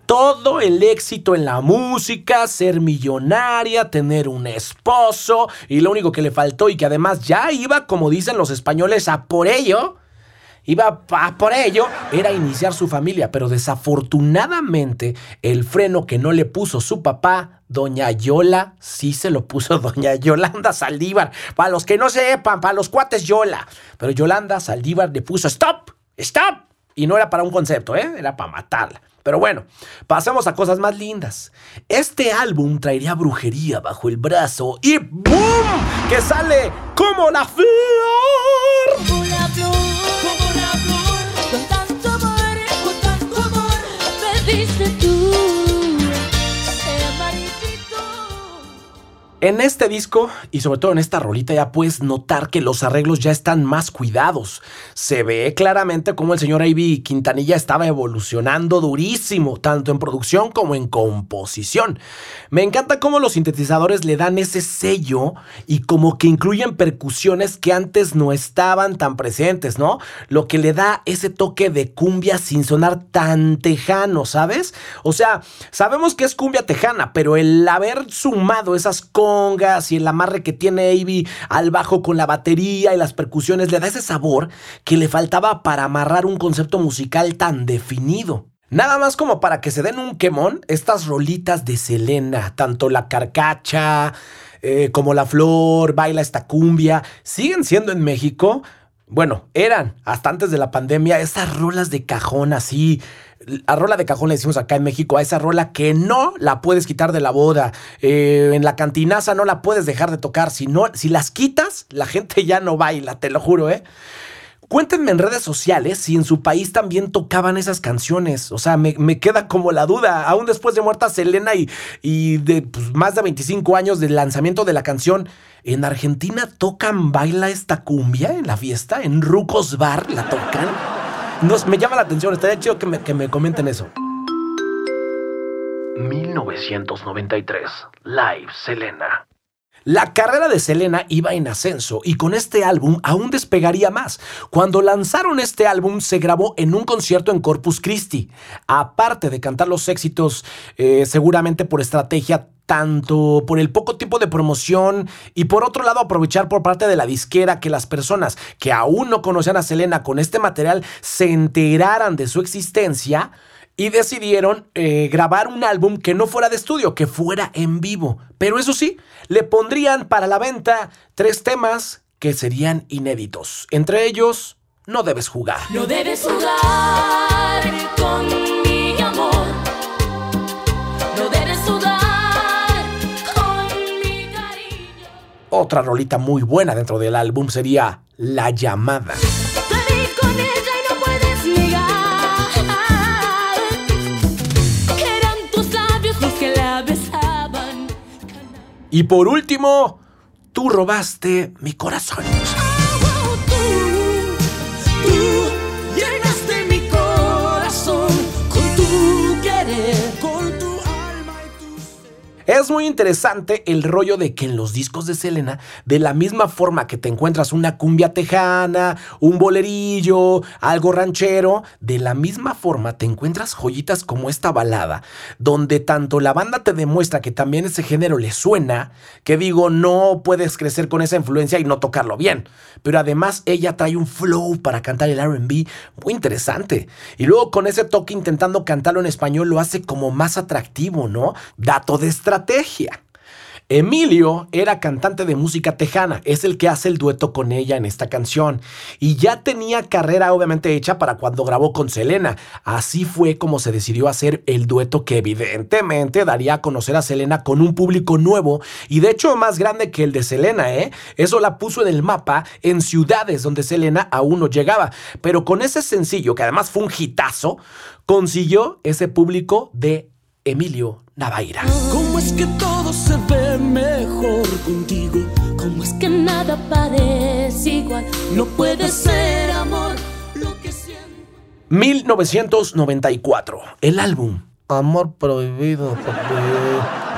Todo el éxito en la música, ser millonaria, tener un esposo y lo único que le faltó y que además ya iba, como dicen los españoles, a por ello, iba a por ello, era iniciar su familia, pero desafortunadamente el freno que no le puso su papá, doña Yola, sí se lo puso doña Yolanda Saldívar. Para los que no sepan, para los cuates Yola. Pero Yolanda Saldívar le puso stop, stop. Y no era para un concepto, ¿eh? era para matarla. Pero bueno, pasamos a cosas más lindas. Este álbum traería brujería bajo el brazo y ¡boom! Que sale como la flor. Como la flor, como la flor, En este disco y sobre todo en esta rolita ya puedes notar que los arreglos ya están más cuidados. Se ve claramente cómo el señor Ivy Quintanilla estaba evolucionando durísimo, tanto en producción como en composición. Me encanta cómo los sintetizadores le dan ese sello y como que incluyen percusiones que antes no estaban tan presentes, ¿no? Lo que le da ese toque de cumbia sin sonar tan tejano, ¿sabes? O sea, sabemos que es cumbia tejana, pero el haber sumado esas y el amarre que tiene Avi al bajo con la batería y las percusiones le da ese sabor que le faltaba para amarrar un concepto musical tan definido. Nada más como para que se den un quemón, estas rolitas de Selena, tanto la carcacha eh, como la flor, baila esta cumbia, siguen siendo en México. Bueno, eran hasta antes de la pandemia esas rolas de cajón así. A rola de cajón le decimos acá en México, a esa rola que no la puedes quitar de la boda. Eh, en la cantinaza no la puedes dejar de tocar. Si, no, si las quitas, la gente ya no baila, te lo juro, ¿eh? Cuéntenme en redes sociales si en su país también tocaban esas canciones. O sea, me, me queda como la duda. Aún después de muerta Selena y, y de pues, más de 25 años del lanzamiento de la canción, ¿en Argentina tocan baila esta cumbia en la fiesta? ¿En Rucos Bar la tocan? Nos, me llama la atención, estaría chido que me, que me comenten eso. 1993. Live Selena. La carrera de Selena iba en ascenso y con este álbum aún despegaría más. Cuando lanzaron este álbum se grabó en un concierto en Corpus Christi. Aparte de cantar los éxitos, eh, seguramente por estrategia, tanto por el poco tiempo de promoción y por otro lado aprovechar por parte de la disquera que las personas que aún no conocían a Selena con este material se enteraran de su existencia y decidieron eh, grabar un álbum que no fuera de estudio, que fuera en vivo. Pero eso sí, le pondrían para la venta tres temas que serían inéditos. Entre ellos, No debes jugar. No debes jugar con mi amor. No debes jugar con mi cariño. Otra rolita muy buena dentro del álbum sería La llamada. Y por último, tú robaste mi corazón. Es muy interesante el rollo de que en los discos de Selena, de la misma forma que te encuentras una cumbia tejana, un bolerillo, algo ranchero, de la misma forma te encuentras joyitas como esta balada, donde tanto la banda te demuestra que también ese género le suena, que digo, no puedes crecer con esa influencia y no tocarlo bien, pero además ella trae un flow para cantar el RB muy interesante. Y luego con ese toque intentando cantarlo en español lo hace como más atractivo, ¿no? Dato de estrategia. Emilio era cantante de música tejana, es el que hace el dueto con ella en esta canción. Y ya tenía carrera obviamente hecha para cuando grabó con Selena. Así fue como se decidió hacer el dueto que evidentemente daría a conocer a Selena con un público nuevo y de hecho más grande que el de Selena, ¿eh? Eso la puso en el mapa en ciudades donde Selena aún no llegaba. Pero con ese sencillo, que además fue un hitazo, consiguió ese público de Emilio Navaira. ¿Cómo es que todo se ve mejor contigo? ¿Cómo es que nada parece igual? No puede ser amor lo que siento. 1994, el álbum. Amor prohibido, papi.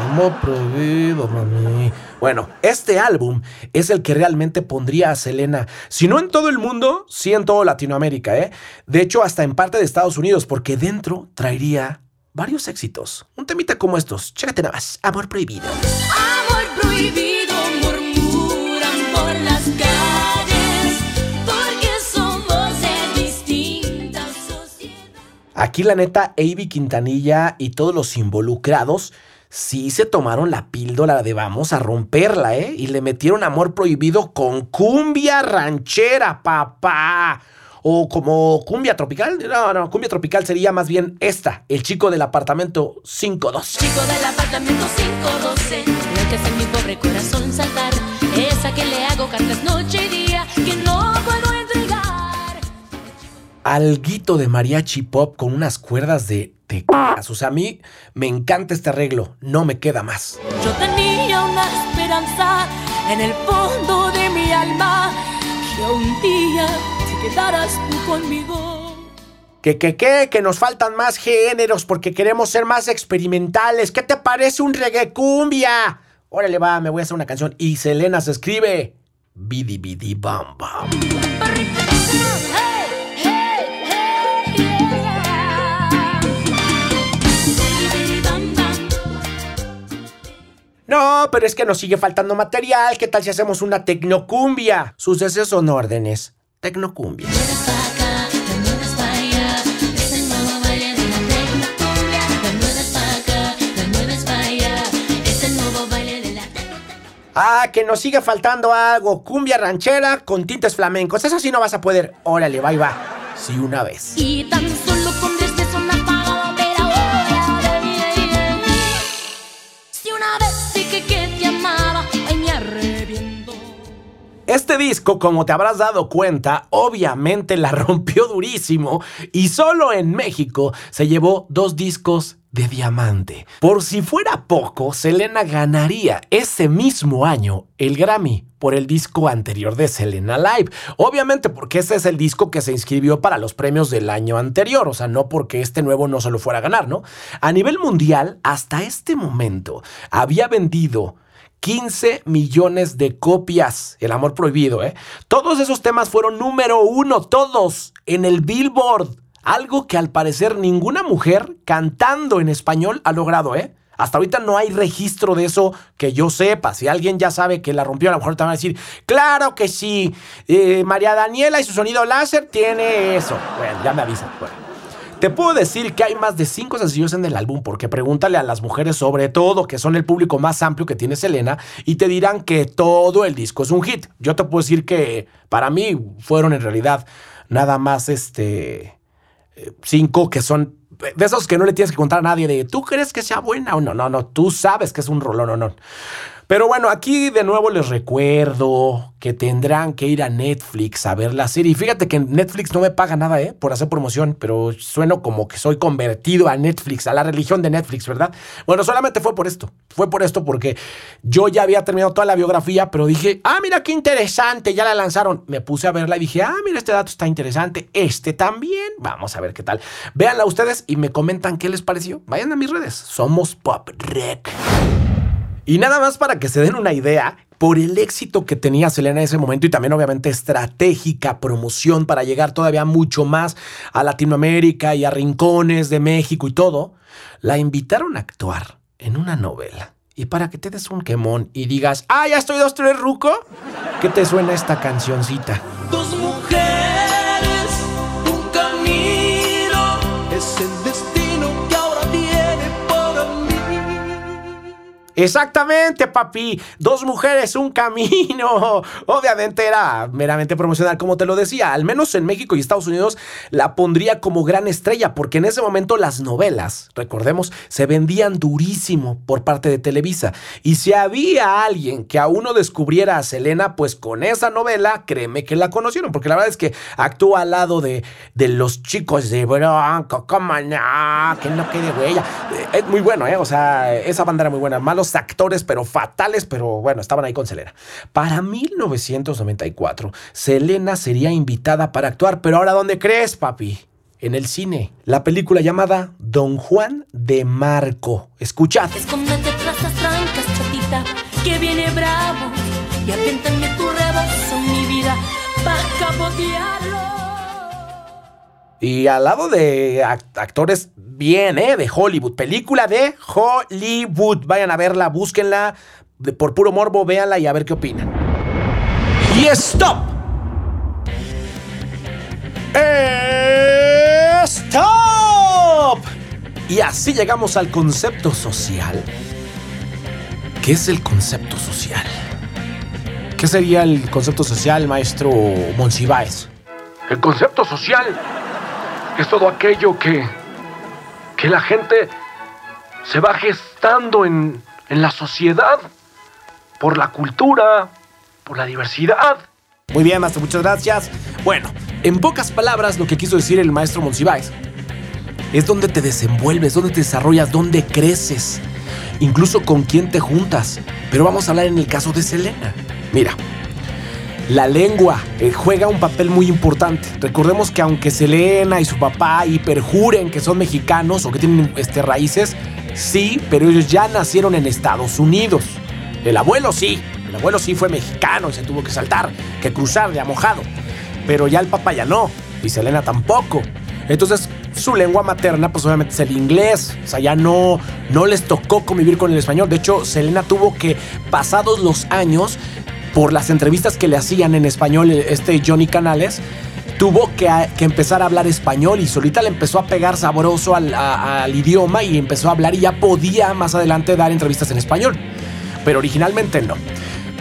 Amor prohibido, mami. Bueno, este álbum es el que realmente pondría a Selena, si no en todo el mundo, sí en toda Latinoamérica, ¿eh? De hecho, hasta en parte de Estados Unidos, porque dentro traería varios éxitos. Un temita como estos. Chécate nada más. Amor prohibido. Amor prohibido murmuran por las calles porque somos de distintas sociedades. Aquí la neta, Avi Quintanilla y todos los involucrados sí se tomaron la píldora de vamos a romperla, ¿eh? Y le metieron amor prohibido con cumbia ranchera, papá. O como cumbia tropical. No, no, cumbia tropical sería más bien esta, el chico del apartamento 512. Chico del apartamento 512, la que hace mi pobre corazón saltar. Esa que le hago cartas noche y día, que no puedo entregar. Alguito de mariachi pop con unas cuerdas de te O sea, a mí me encanta este arreglo, no me queda más. Yo tenía una esperanza en el fondo de mi alma, que un día te quedaras tú conmigo. Que, que, que, que nos faltan más géneros porque queremos ser más experimentales. ¿Qué te parece un reggae cumbia? Órale, va, me voy a hacer una canción. Y Selena se escribe Bidi Bidi Bam Bam. No, pero es que nos sigue faltando material. ¿Qué tal si hacemos una tecnocumbia? Sus deseos son órdenes. Tecnocumbia. Ah, que nos sigue faltando algo. Cumbia ranchera con tintes flamencos. Eso sí no vas a poder. Órale, va y va. Sí, una vez. Y tan solo con Este disco, como te habrás dado cuenta, obviamente la rompió durísimo y solo en México se llevó dos discos de diamante. Por si fuera poco, Selena ganaría ese mismo año el Grammy por el disco anterior de Selena Live. Obviamente porque ese es el disco que se inscribió para los premios del año anterior, o sea, no porque este nuevo no se lo fuera a ganar, ¿no? A nivel mundial, hasta este momento, había vendido 15 millones de copias. El amor prohibido, ¿eh? Todos esos temas fueron número uno, todos, en el Billboard. Algo que al parecer ninguna mujer cantando en español ha logrado, ¿eh? Hasta ahorita no hay registro de eso que yo sepa. Si alguien ya sabe que la rompió, a lo mejor te van a decir, claro que sí. Eh, María Daniela y su sonido láser tiene eso. Bueno, ya me avisan. Bueno. Te puedo decir que hay más de cinco sencillos en el álbum porque pregúntale a las mujeres sobre todo, que son el público más amplio que tiene Selena, y te dirán que todo el disco es un hit. Yo te puedo decir que para mí fueron en realidad nada más este cinco que son de esos que no le tienes que contar a nadie de tú crees que sea buena o no, no, no, tú sabes que es un rolón o no. Pero bueno, aquí de nuevo les recuerdo que tendrán que ir a Netflix a ver la serie. Y fíjate que Netflix no me paga nada, ¿eh? Por hacer promoción, pero sueno como que soy convertido a Netflix, a la religión de Netflix, ¿verdad? Bueno, solamente fue por esto. Fue por esto porque yo ya había terminado toda la biografía, pero dije, ah, mira qué interesante, ya la lanzaron. Me puse a verla y dije, ah, mira, este dato está interesante. Este también. Vamos a ver qué tal. Véanla ustedes y me comentan qué les pareció. Vayan a mis redes. Somos Pop Rec. Y nada más para que se den una idea, por el éxito que tenía Selena en ese momento y también obviamente estratégica promoción para llegar todavía mucho más a Latinoamérica y a rincones de México y todo, la invitaron a actuar en una novela. Y para que te des un quemón y digas, ah, ya estoy dos, tres, ruco, ¿qué te suena esta cancioncita? Exactamente, papi. Dos mujeres, un camino. Obviamente era meramente promocional, como te lo decía. Al menos en México y Estados Unidos la pondría como gran estrella, porque en ese momento las novelas, recordemos, se vendían durísimo por parte de Televisa. Y si había alguien que aún no descubriera a Selena, pues con esa novela, créeme que la conocieron, porque la verdad es que actúa al lado de, de los chicos de Bronco, como no, que no quede huella. Eh, Es muy bueno, ¿eh? O sea, esa banda era muy buena. Malos actores, pero fatales, pero bueno, estaban ahí con Selena. Para 1994, Selena sería invitada para actuar, pero ahora ¿dónde crees, papi? En el cine. La película llamada Don Juan de Marco. Escuchad. Escóndete chatita, que viene bravo. Y aviéntame tu rebozo, mi vida, pa' capotearlo. Y al lado de act- actores bien, ¿eh? De Hollywood. Película de Hollywood. Vayan a verla, búsquenla. por puro morbo, véanla y a ver qué opinan. ¡Y stop! ¡Stop! Y así llegamos al concepto social. ¿Qué es el concepto social? ¿Qué sería el concepto social, maestro Monsiváis? El concepto social es todo aquello que, que la gente se va gestando en, en la sociedad por la cultura, por la diversidad. Muy bien, maestro, muchas gracias. Bueno, en pocas palabras, lo que quiso decir el maestro Monsiváis es donde te desenvuelves, donde te desarrollas, donde creces, incluso con quién te juntas. Pero vamos a hablar en el caso de Selena. Mira, la lengua eh, juega un papel muy importante. Recordemos que aunque Selena y su papá hiperjuren que son mexicanos o que tienen este, raíces, sí, pero ellos ya nacieron en Estados Unidos. El abuelo sí, el abuelo sí fue mexicano y se tuvo que saltar, que cruzar de mojado. Pero ya el papá ya no, y Selena tampoco. Entonces, su lengua materna, pues obviamente es el inglés. O sea, ya no, no les tocó convivir con el español. De hecho, Selena tuvo que, pasados los años, por las entrevistas que le hacían en español este Johnny Canales, tuvo que, empezar a hablar español y solita le empezó a pegar sabroso al, al idioma y empezó a hablar y ya podía más adelante dar entrevistas en español. Pero originalmente no.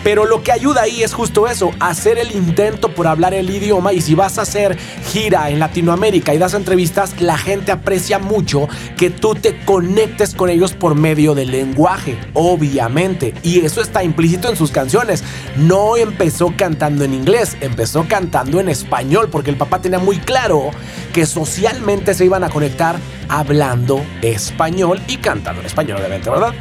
Pero lo que ayuda ahí es justo eso, hacer el intento por hablar el idioma y si vas a hacer gira en Latinoamérica y das entrevistas, la gente aprecia mucho que tú te conectes con ellos por medio del lenguaje, obviamente. Y eso está implícito en sus canciones. No empezó cantando en inglés, empezó cantando en español porque el papá tenía muy claro que socialmente se iban a conectar hablando español y cantando en español, obviamente, ¿verdad?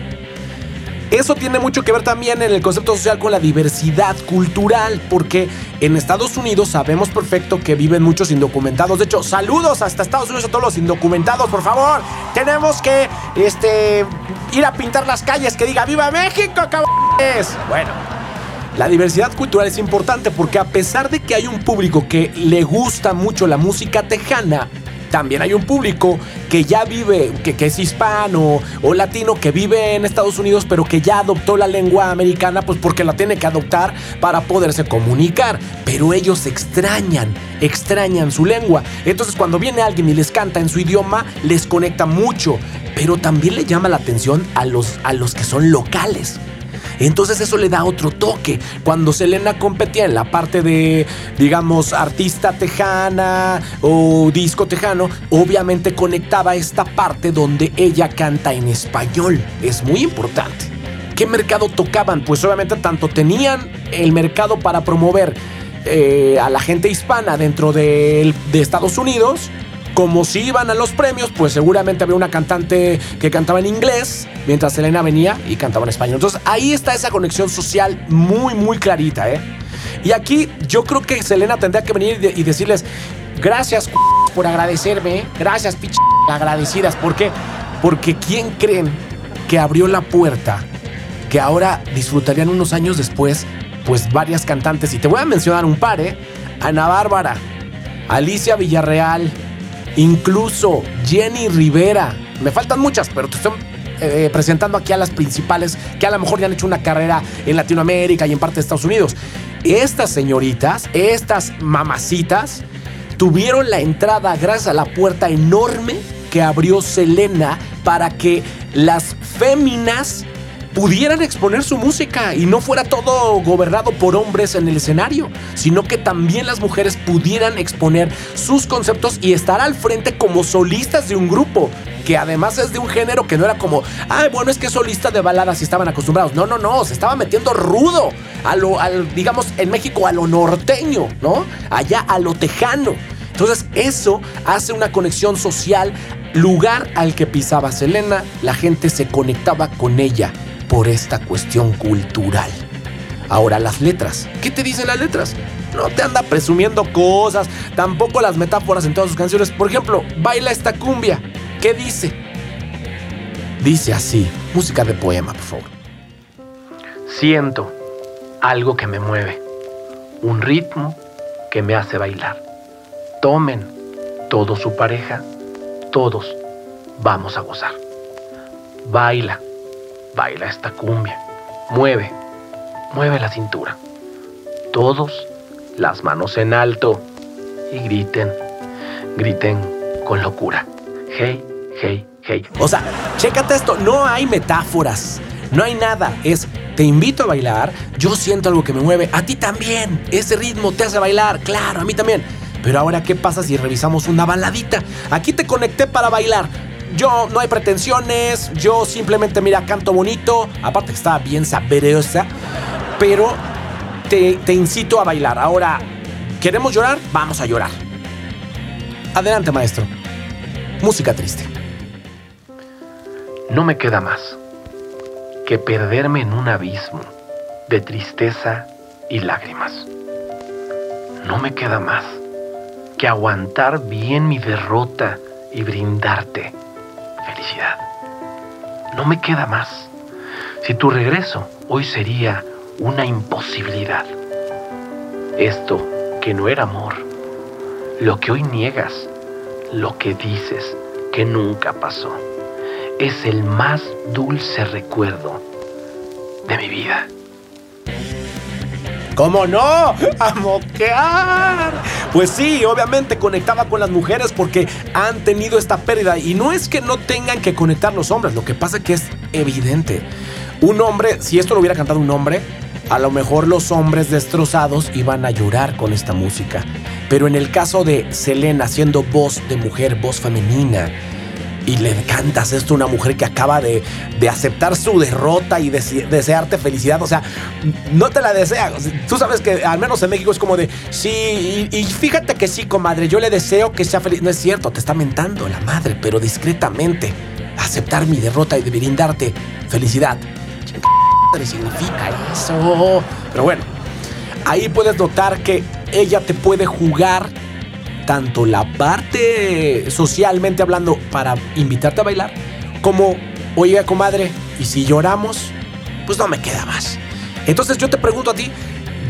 Eso tiene mucho que ver también en el concepto social con la diversidad cultural, porque en Estados Unidos sabemos perfecto que viven muchos indocumentados. De hecho, saludos hasta Estados Unidos a todos los indocumentados, por favor. Tenemos que este, ir a pintar las calles que diga ¡Viva México, cabrones! Bueno, la diversidad cultural es importante porque a pesar de que hay un público que le gusta mucho la música tejana, también hay un público que ya vive, que, es hispano o latino, que vive en Estados Unidos, pero que ya adoptó la lengua americana, pues porque la tiene que adoptar para poderse comunicar. Pero ellos extrañan, extrañan su lengua. Entonces cuando viene alguien y les canta en su idioma, les conecta mucho. Pero también le llama la atención a los, a los que son locales. Entonces eso le da otro toque. Cuando Selena competía en la parte de, digamos, artista tejana o disco tejano, obviamente conectaba esta parte donde ella canta en español. Es muy importante. ¿Qué mercado tocaban? Pues obviamente tanto tenían el mercado para promover eh, a la gente hispana dentro de, de Estados Unidos, como si iban a los premios, pues seguramente había una cantante que cantaba en inglés, mientras Selena venía y cantaba en español. Entonces ahí está esa conexión social muy, muy clarita, ¿eh? Y aquí yo creo que Selena tendría que venir y de- y decirles, gracias por agradecerme, ¿eh? gracias, pinche agradecidas. ¿Por qué? Porque ¿quién creen que abrió la puerta? que ahora disfrutarían unos años después, pues varias cantantes. Y te voy a mencionar un par, ¿eh? Ana Bárbara, Alicia Villarreal, incluso Jenny Rivera. Me faltan muchas, pero te estoy eh, presentando aquí a las principales que a lo mejor ya han hecho una carrera en Latinoamérica y en parte de Estados Unidos. Estas señoritas, estas mamacitas, tuvieron la entrada gracias a la puerta enorme que abrió Selena para que las féminas pudieran exponer su música y no fuera todo gobernado por hombres en el escenario, sino que también las mujeres pudieran exponer sus conceptos y estar al frente como solistas de un grupo, que además es de un género que no era como, ay, bueno, es que solista de baladas y estaban acostumbrados. No, no, no, se estaba metiendo rudo a lo, digamos, en México a lo norteño, ¿no? Allá a lo tejano. Entonces eso hace una conexión social, lugar al que pisaba Selena, la gente se conectaba con ella por esta cuestión cultural. Ahora las letras, ¿qué te dicen las letras? No te anda presumiendo cosas, tampoco las metáforas en todas sus canciones. Por ejemplo, baila esta cumbia. ¿Qué dice? Dice así, música de poema, por favor. Siento algo que me mueve, un ritmo que me hace bailar. Tomen todo su pareja, todos vamos a gozar. Baila, baila esta cumbia, mueve, mueve la cintura. Todos las manos en alto y griten, griten con locura. Hey, hey, hey. O sea, chécate esto, no hay metáforas, no hay nada, es te invito a bailar, yo siento algo que me mueve, a ti también, ese ritmo te hace bailar, claro, a mí también. Pero ahora, ¿qué pasa si revisamos una baladita? Aquí te conecté para bailar. Yo no hay pretensiones, yo simplemente, mira, canto bonito, aparte que estaba bien sabrosa, pero te, te incito a bailar. Ahora, ¿queremos llorar? Vamos a llorar. Adelante, maestro. Música triste. No me queda más que perderme en un abismo de tristeza y lágrimas. No me queda más que aguantar bien mi derrota y brindarte felicidad. No me queda más. Si tu regreso hoy sería una imposibilidad. Esto que no era amor, lo que hoy niegas, lo que dices que nunca pasó, es el más dulce recuerdo de mi vida. ¿Cómo no? ¡A moquear! Pues sí, obviamente conectaba con las mujeres porque han tenido esta pérdida. Y no es que no tengan que conectar los hombres, lo que pasa es que es evidente. Un hombre, si esto lo hubiera cantado un hombre, a lo mejor los hombres destrozados iban a llorar con esta música. Pero en el caso de Selena siendo voz de mujer, voz femenina, y le cantas esto a una mujer que acaba de, de aceptar su derrota y dese- desearte felicidad. O sea, no te la desea. Tú sabes que al menos en México es como de, sí, y, fíjate que sí, comadre, yo le deseo que sea feliz. No es cierto, te está mentando la madre, pero discretamente. Aceptar mi derrota y brindarte felicidad. ¿Qué significa eso? Pero bueno, ahí puedes notar que ella te puede jugar tanto la parte socialmente hablando para invitarte a bailar, como, oye, comadre, y si lloramos, pues no me queda más. Entonces yo te pregunto a ti,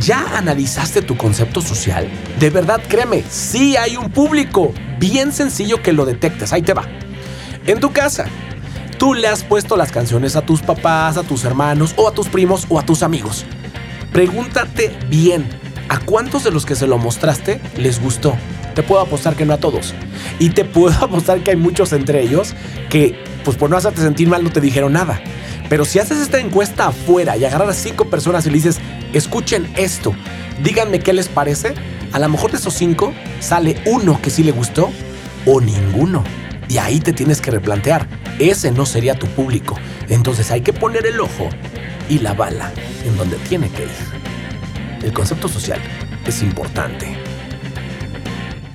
¿ya analizaste tu concepto social? De verdad, créeme, sí hay un público bien sencillo que lo detectes. Ahí te va. En tu casa, tú le has puesto las canciones a tus papás, a tus hermanos, o a tus primos, o a tus amigos. Pregúntate bien, ¿a cuántos de los que se lo mostraste les gustó? Te puedo apostar que no a todos. Y te puedo apostar que hay muchos entre ellos que, pues por no hacerte sentir mal, no te dijeron nada. Pero si haces esta encuesta afuera y agarrar a cinco personas y le dices, escuchen esto, díganme qué les parece, a lo mejor de esos cinco sale uno que sí le gustó o ninguno. Y ahí te tienes que replantear, ese no sería tu público. Entonces hay que poner el ojo y la bala en donde tiene que ir. El concepto social es importante.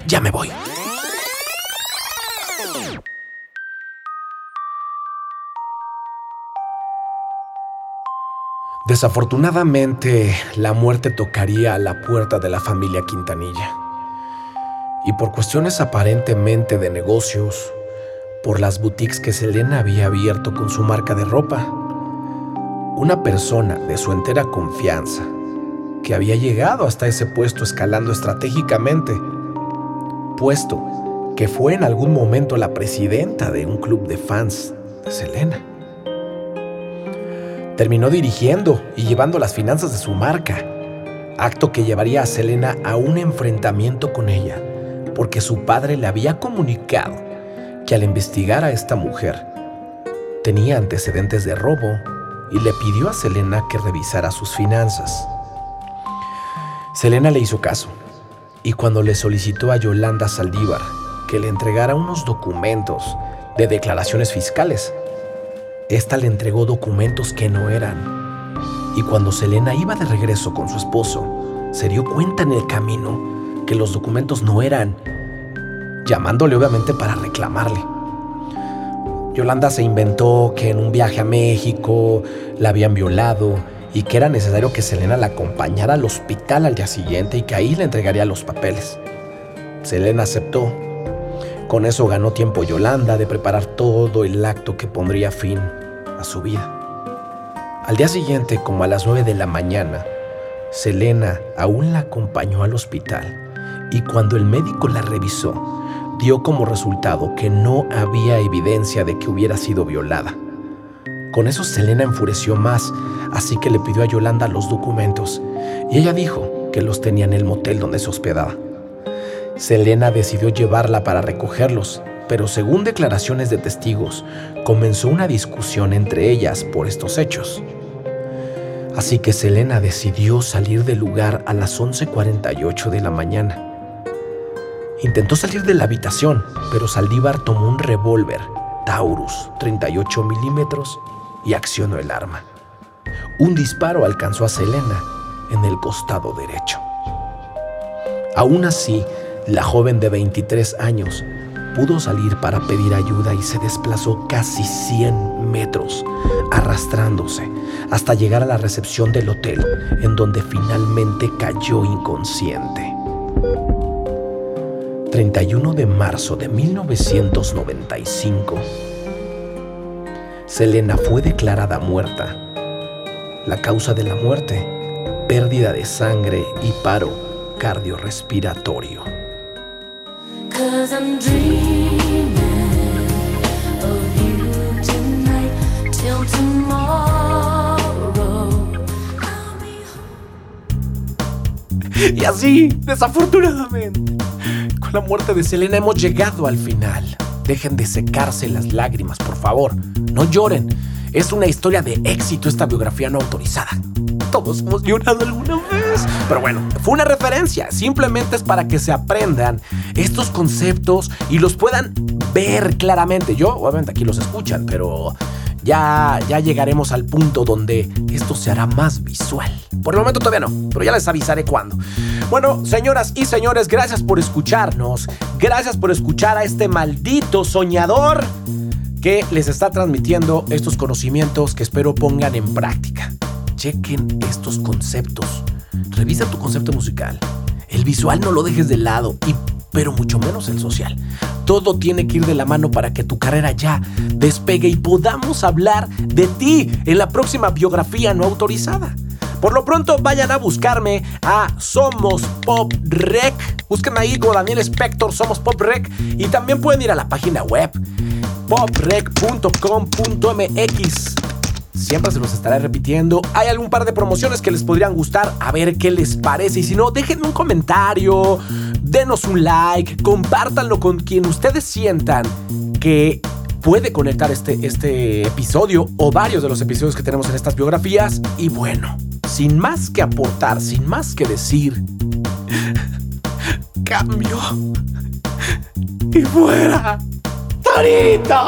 Ya me voy. Desafortunadamente, la muerte tocaría a la puerta de la familia Quintanilla. Y por cuestiones aparentemente de negocios, por las boutiques que Selena había abierto con su marca de ropa, una persona de su entera confianza, que había llegado hasta ese puesto escalando estratégicamente, que fue en algún momento la presidenta de un club de fans de Selena. Terminó dirigiendo y llevando las finanzas de su marca, acto que llevaría a Selena a un enfrentamiento con ella, porque su padre le había comunicado que al investigar a esta mujer tenía antecedentes de robo y le pidió a Selena que revisara sus finanzas. Selena le hizo caso y cuando le solicitó a Yolanda Saldívar que le entregara unos documentos de declaraciones fiscales, esta le entregó documentos que no eran. Y cuando Selena iba de regreso con su esposo, se dio cuenta en el camino que los documentos no eran, llamándole obviamente para reclamarle. Yolanda se inventó que en un viaje a México la habían violado y que era necesario que Selena la acompañara al hospital al día siguiente y que ahí le entregaría los papeles. Selena aceptó. Con eso ganó tiempo Yolanda de preparar todo el acto que pondría fin a su vida. Al día siguiente, como a las 9 de la mañana, Selena aún la acompañó al hospital y cuando el médico la revisó, dio como resultado que no había evidencia de que hubiera sido violada. Con eso Selena enfureció más, así que le pidió a Yolanda los documentos y ella dijo que los tenía en el motel donde se hospedaba. Selena decidió llevarla para recogerlos, pero según declaraciones de testigos, comenzó una discusión entre ellas por estos hechos. Así que Selena decidió salir del lugar a las 11.48 de la mañana. Intentó salir de la habitación, pero Saldívar tomó un revólver Taurus 38 milímetros y accionó el arma. Un disparo alcanzó a Selena en el costado derecho. Aún así, la joven de 23 años pudo salir para pedir ayuda y se desplazó casi 100 metros, arrastrándose hasta llegar a la recepción del hotel, en donde finalmente cayó inconsciente. 31 de marzo de 1995, Selena fue declarada muerta. La causa de la muerte, pérdida de sangre y paro cardiorrespiratorio. Y así, desafortunadamente, con la muerte de Selena hemos llegado al final. Dejen de secarse las lágrimas, por favor. No lloren. Es una historia de éxito esta biografía no autorizada. Todos hemos llorado alguna vez. Pero bueno, fue una referencia. Simplemente es para que se aprendan estos conceptos y los puedan ver claramente. Yo, obviamente, aquí los escuchan, pero ya, ya llegaremos al punto donde esto se hará más visual. Por el momento todavía no, pero ya les avisaré cuándo. Bueno, señoras y señores, gracias por escucharnos. Gracias por escuchar a este maldito soñador que les está transmitiendo estos conocimientos que espero pongan en práctica. Chequen estos conceptos. Revisa tu concepto musical. El visual no lo dejes de lado y pero mucho menos el social. Todo tiene que ir de la mano para que tu carrera ya despegue y podamos hablar de ti en la próxima biografía no autorizada. Por lo pronto vayan a buscarme a Somos Pop Rec. Busquen ahí como Daniel Spector, Somos Pop Rec. Y también pueden ir a la página web poprec.com.mx. Siempre se los estaré repitiendo. Hay algún par de promociones que les podrían gustar. A ver qué les parece. Y si no, déjenme un comentario. Denos un like. Compártanlo con quien ustedes sientan que puede conectar este, este episodio o varios de los episodios que tenemos en estas biografías. Y bueno, sin más que aportar, sin más que decir, cambio. Y fuera. ¡Tarita!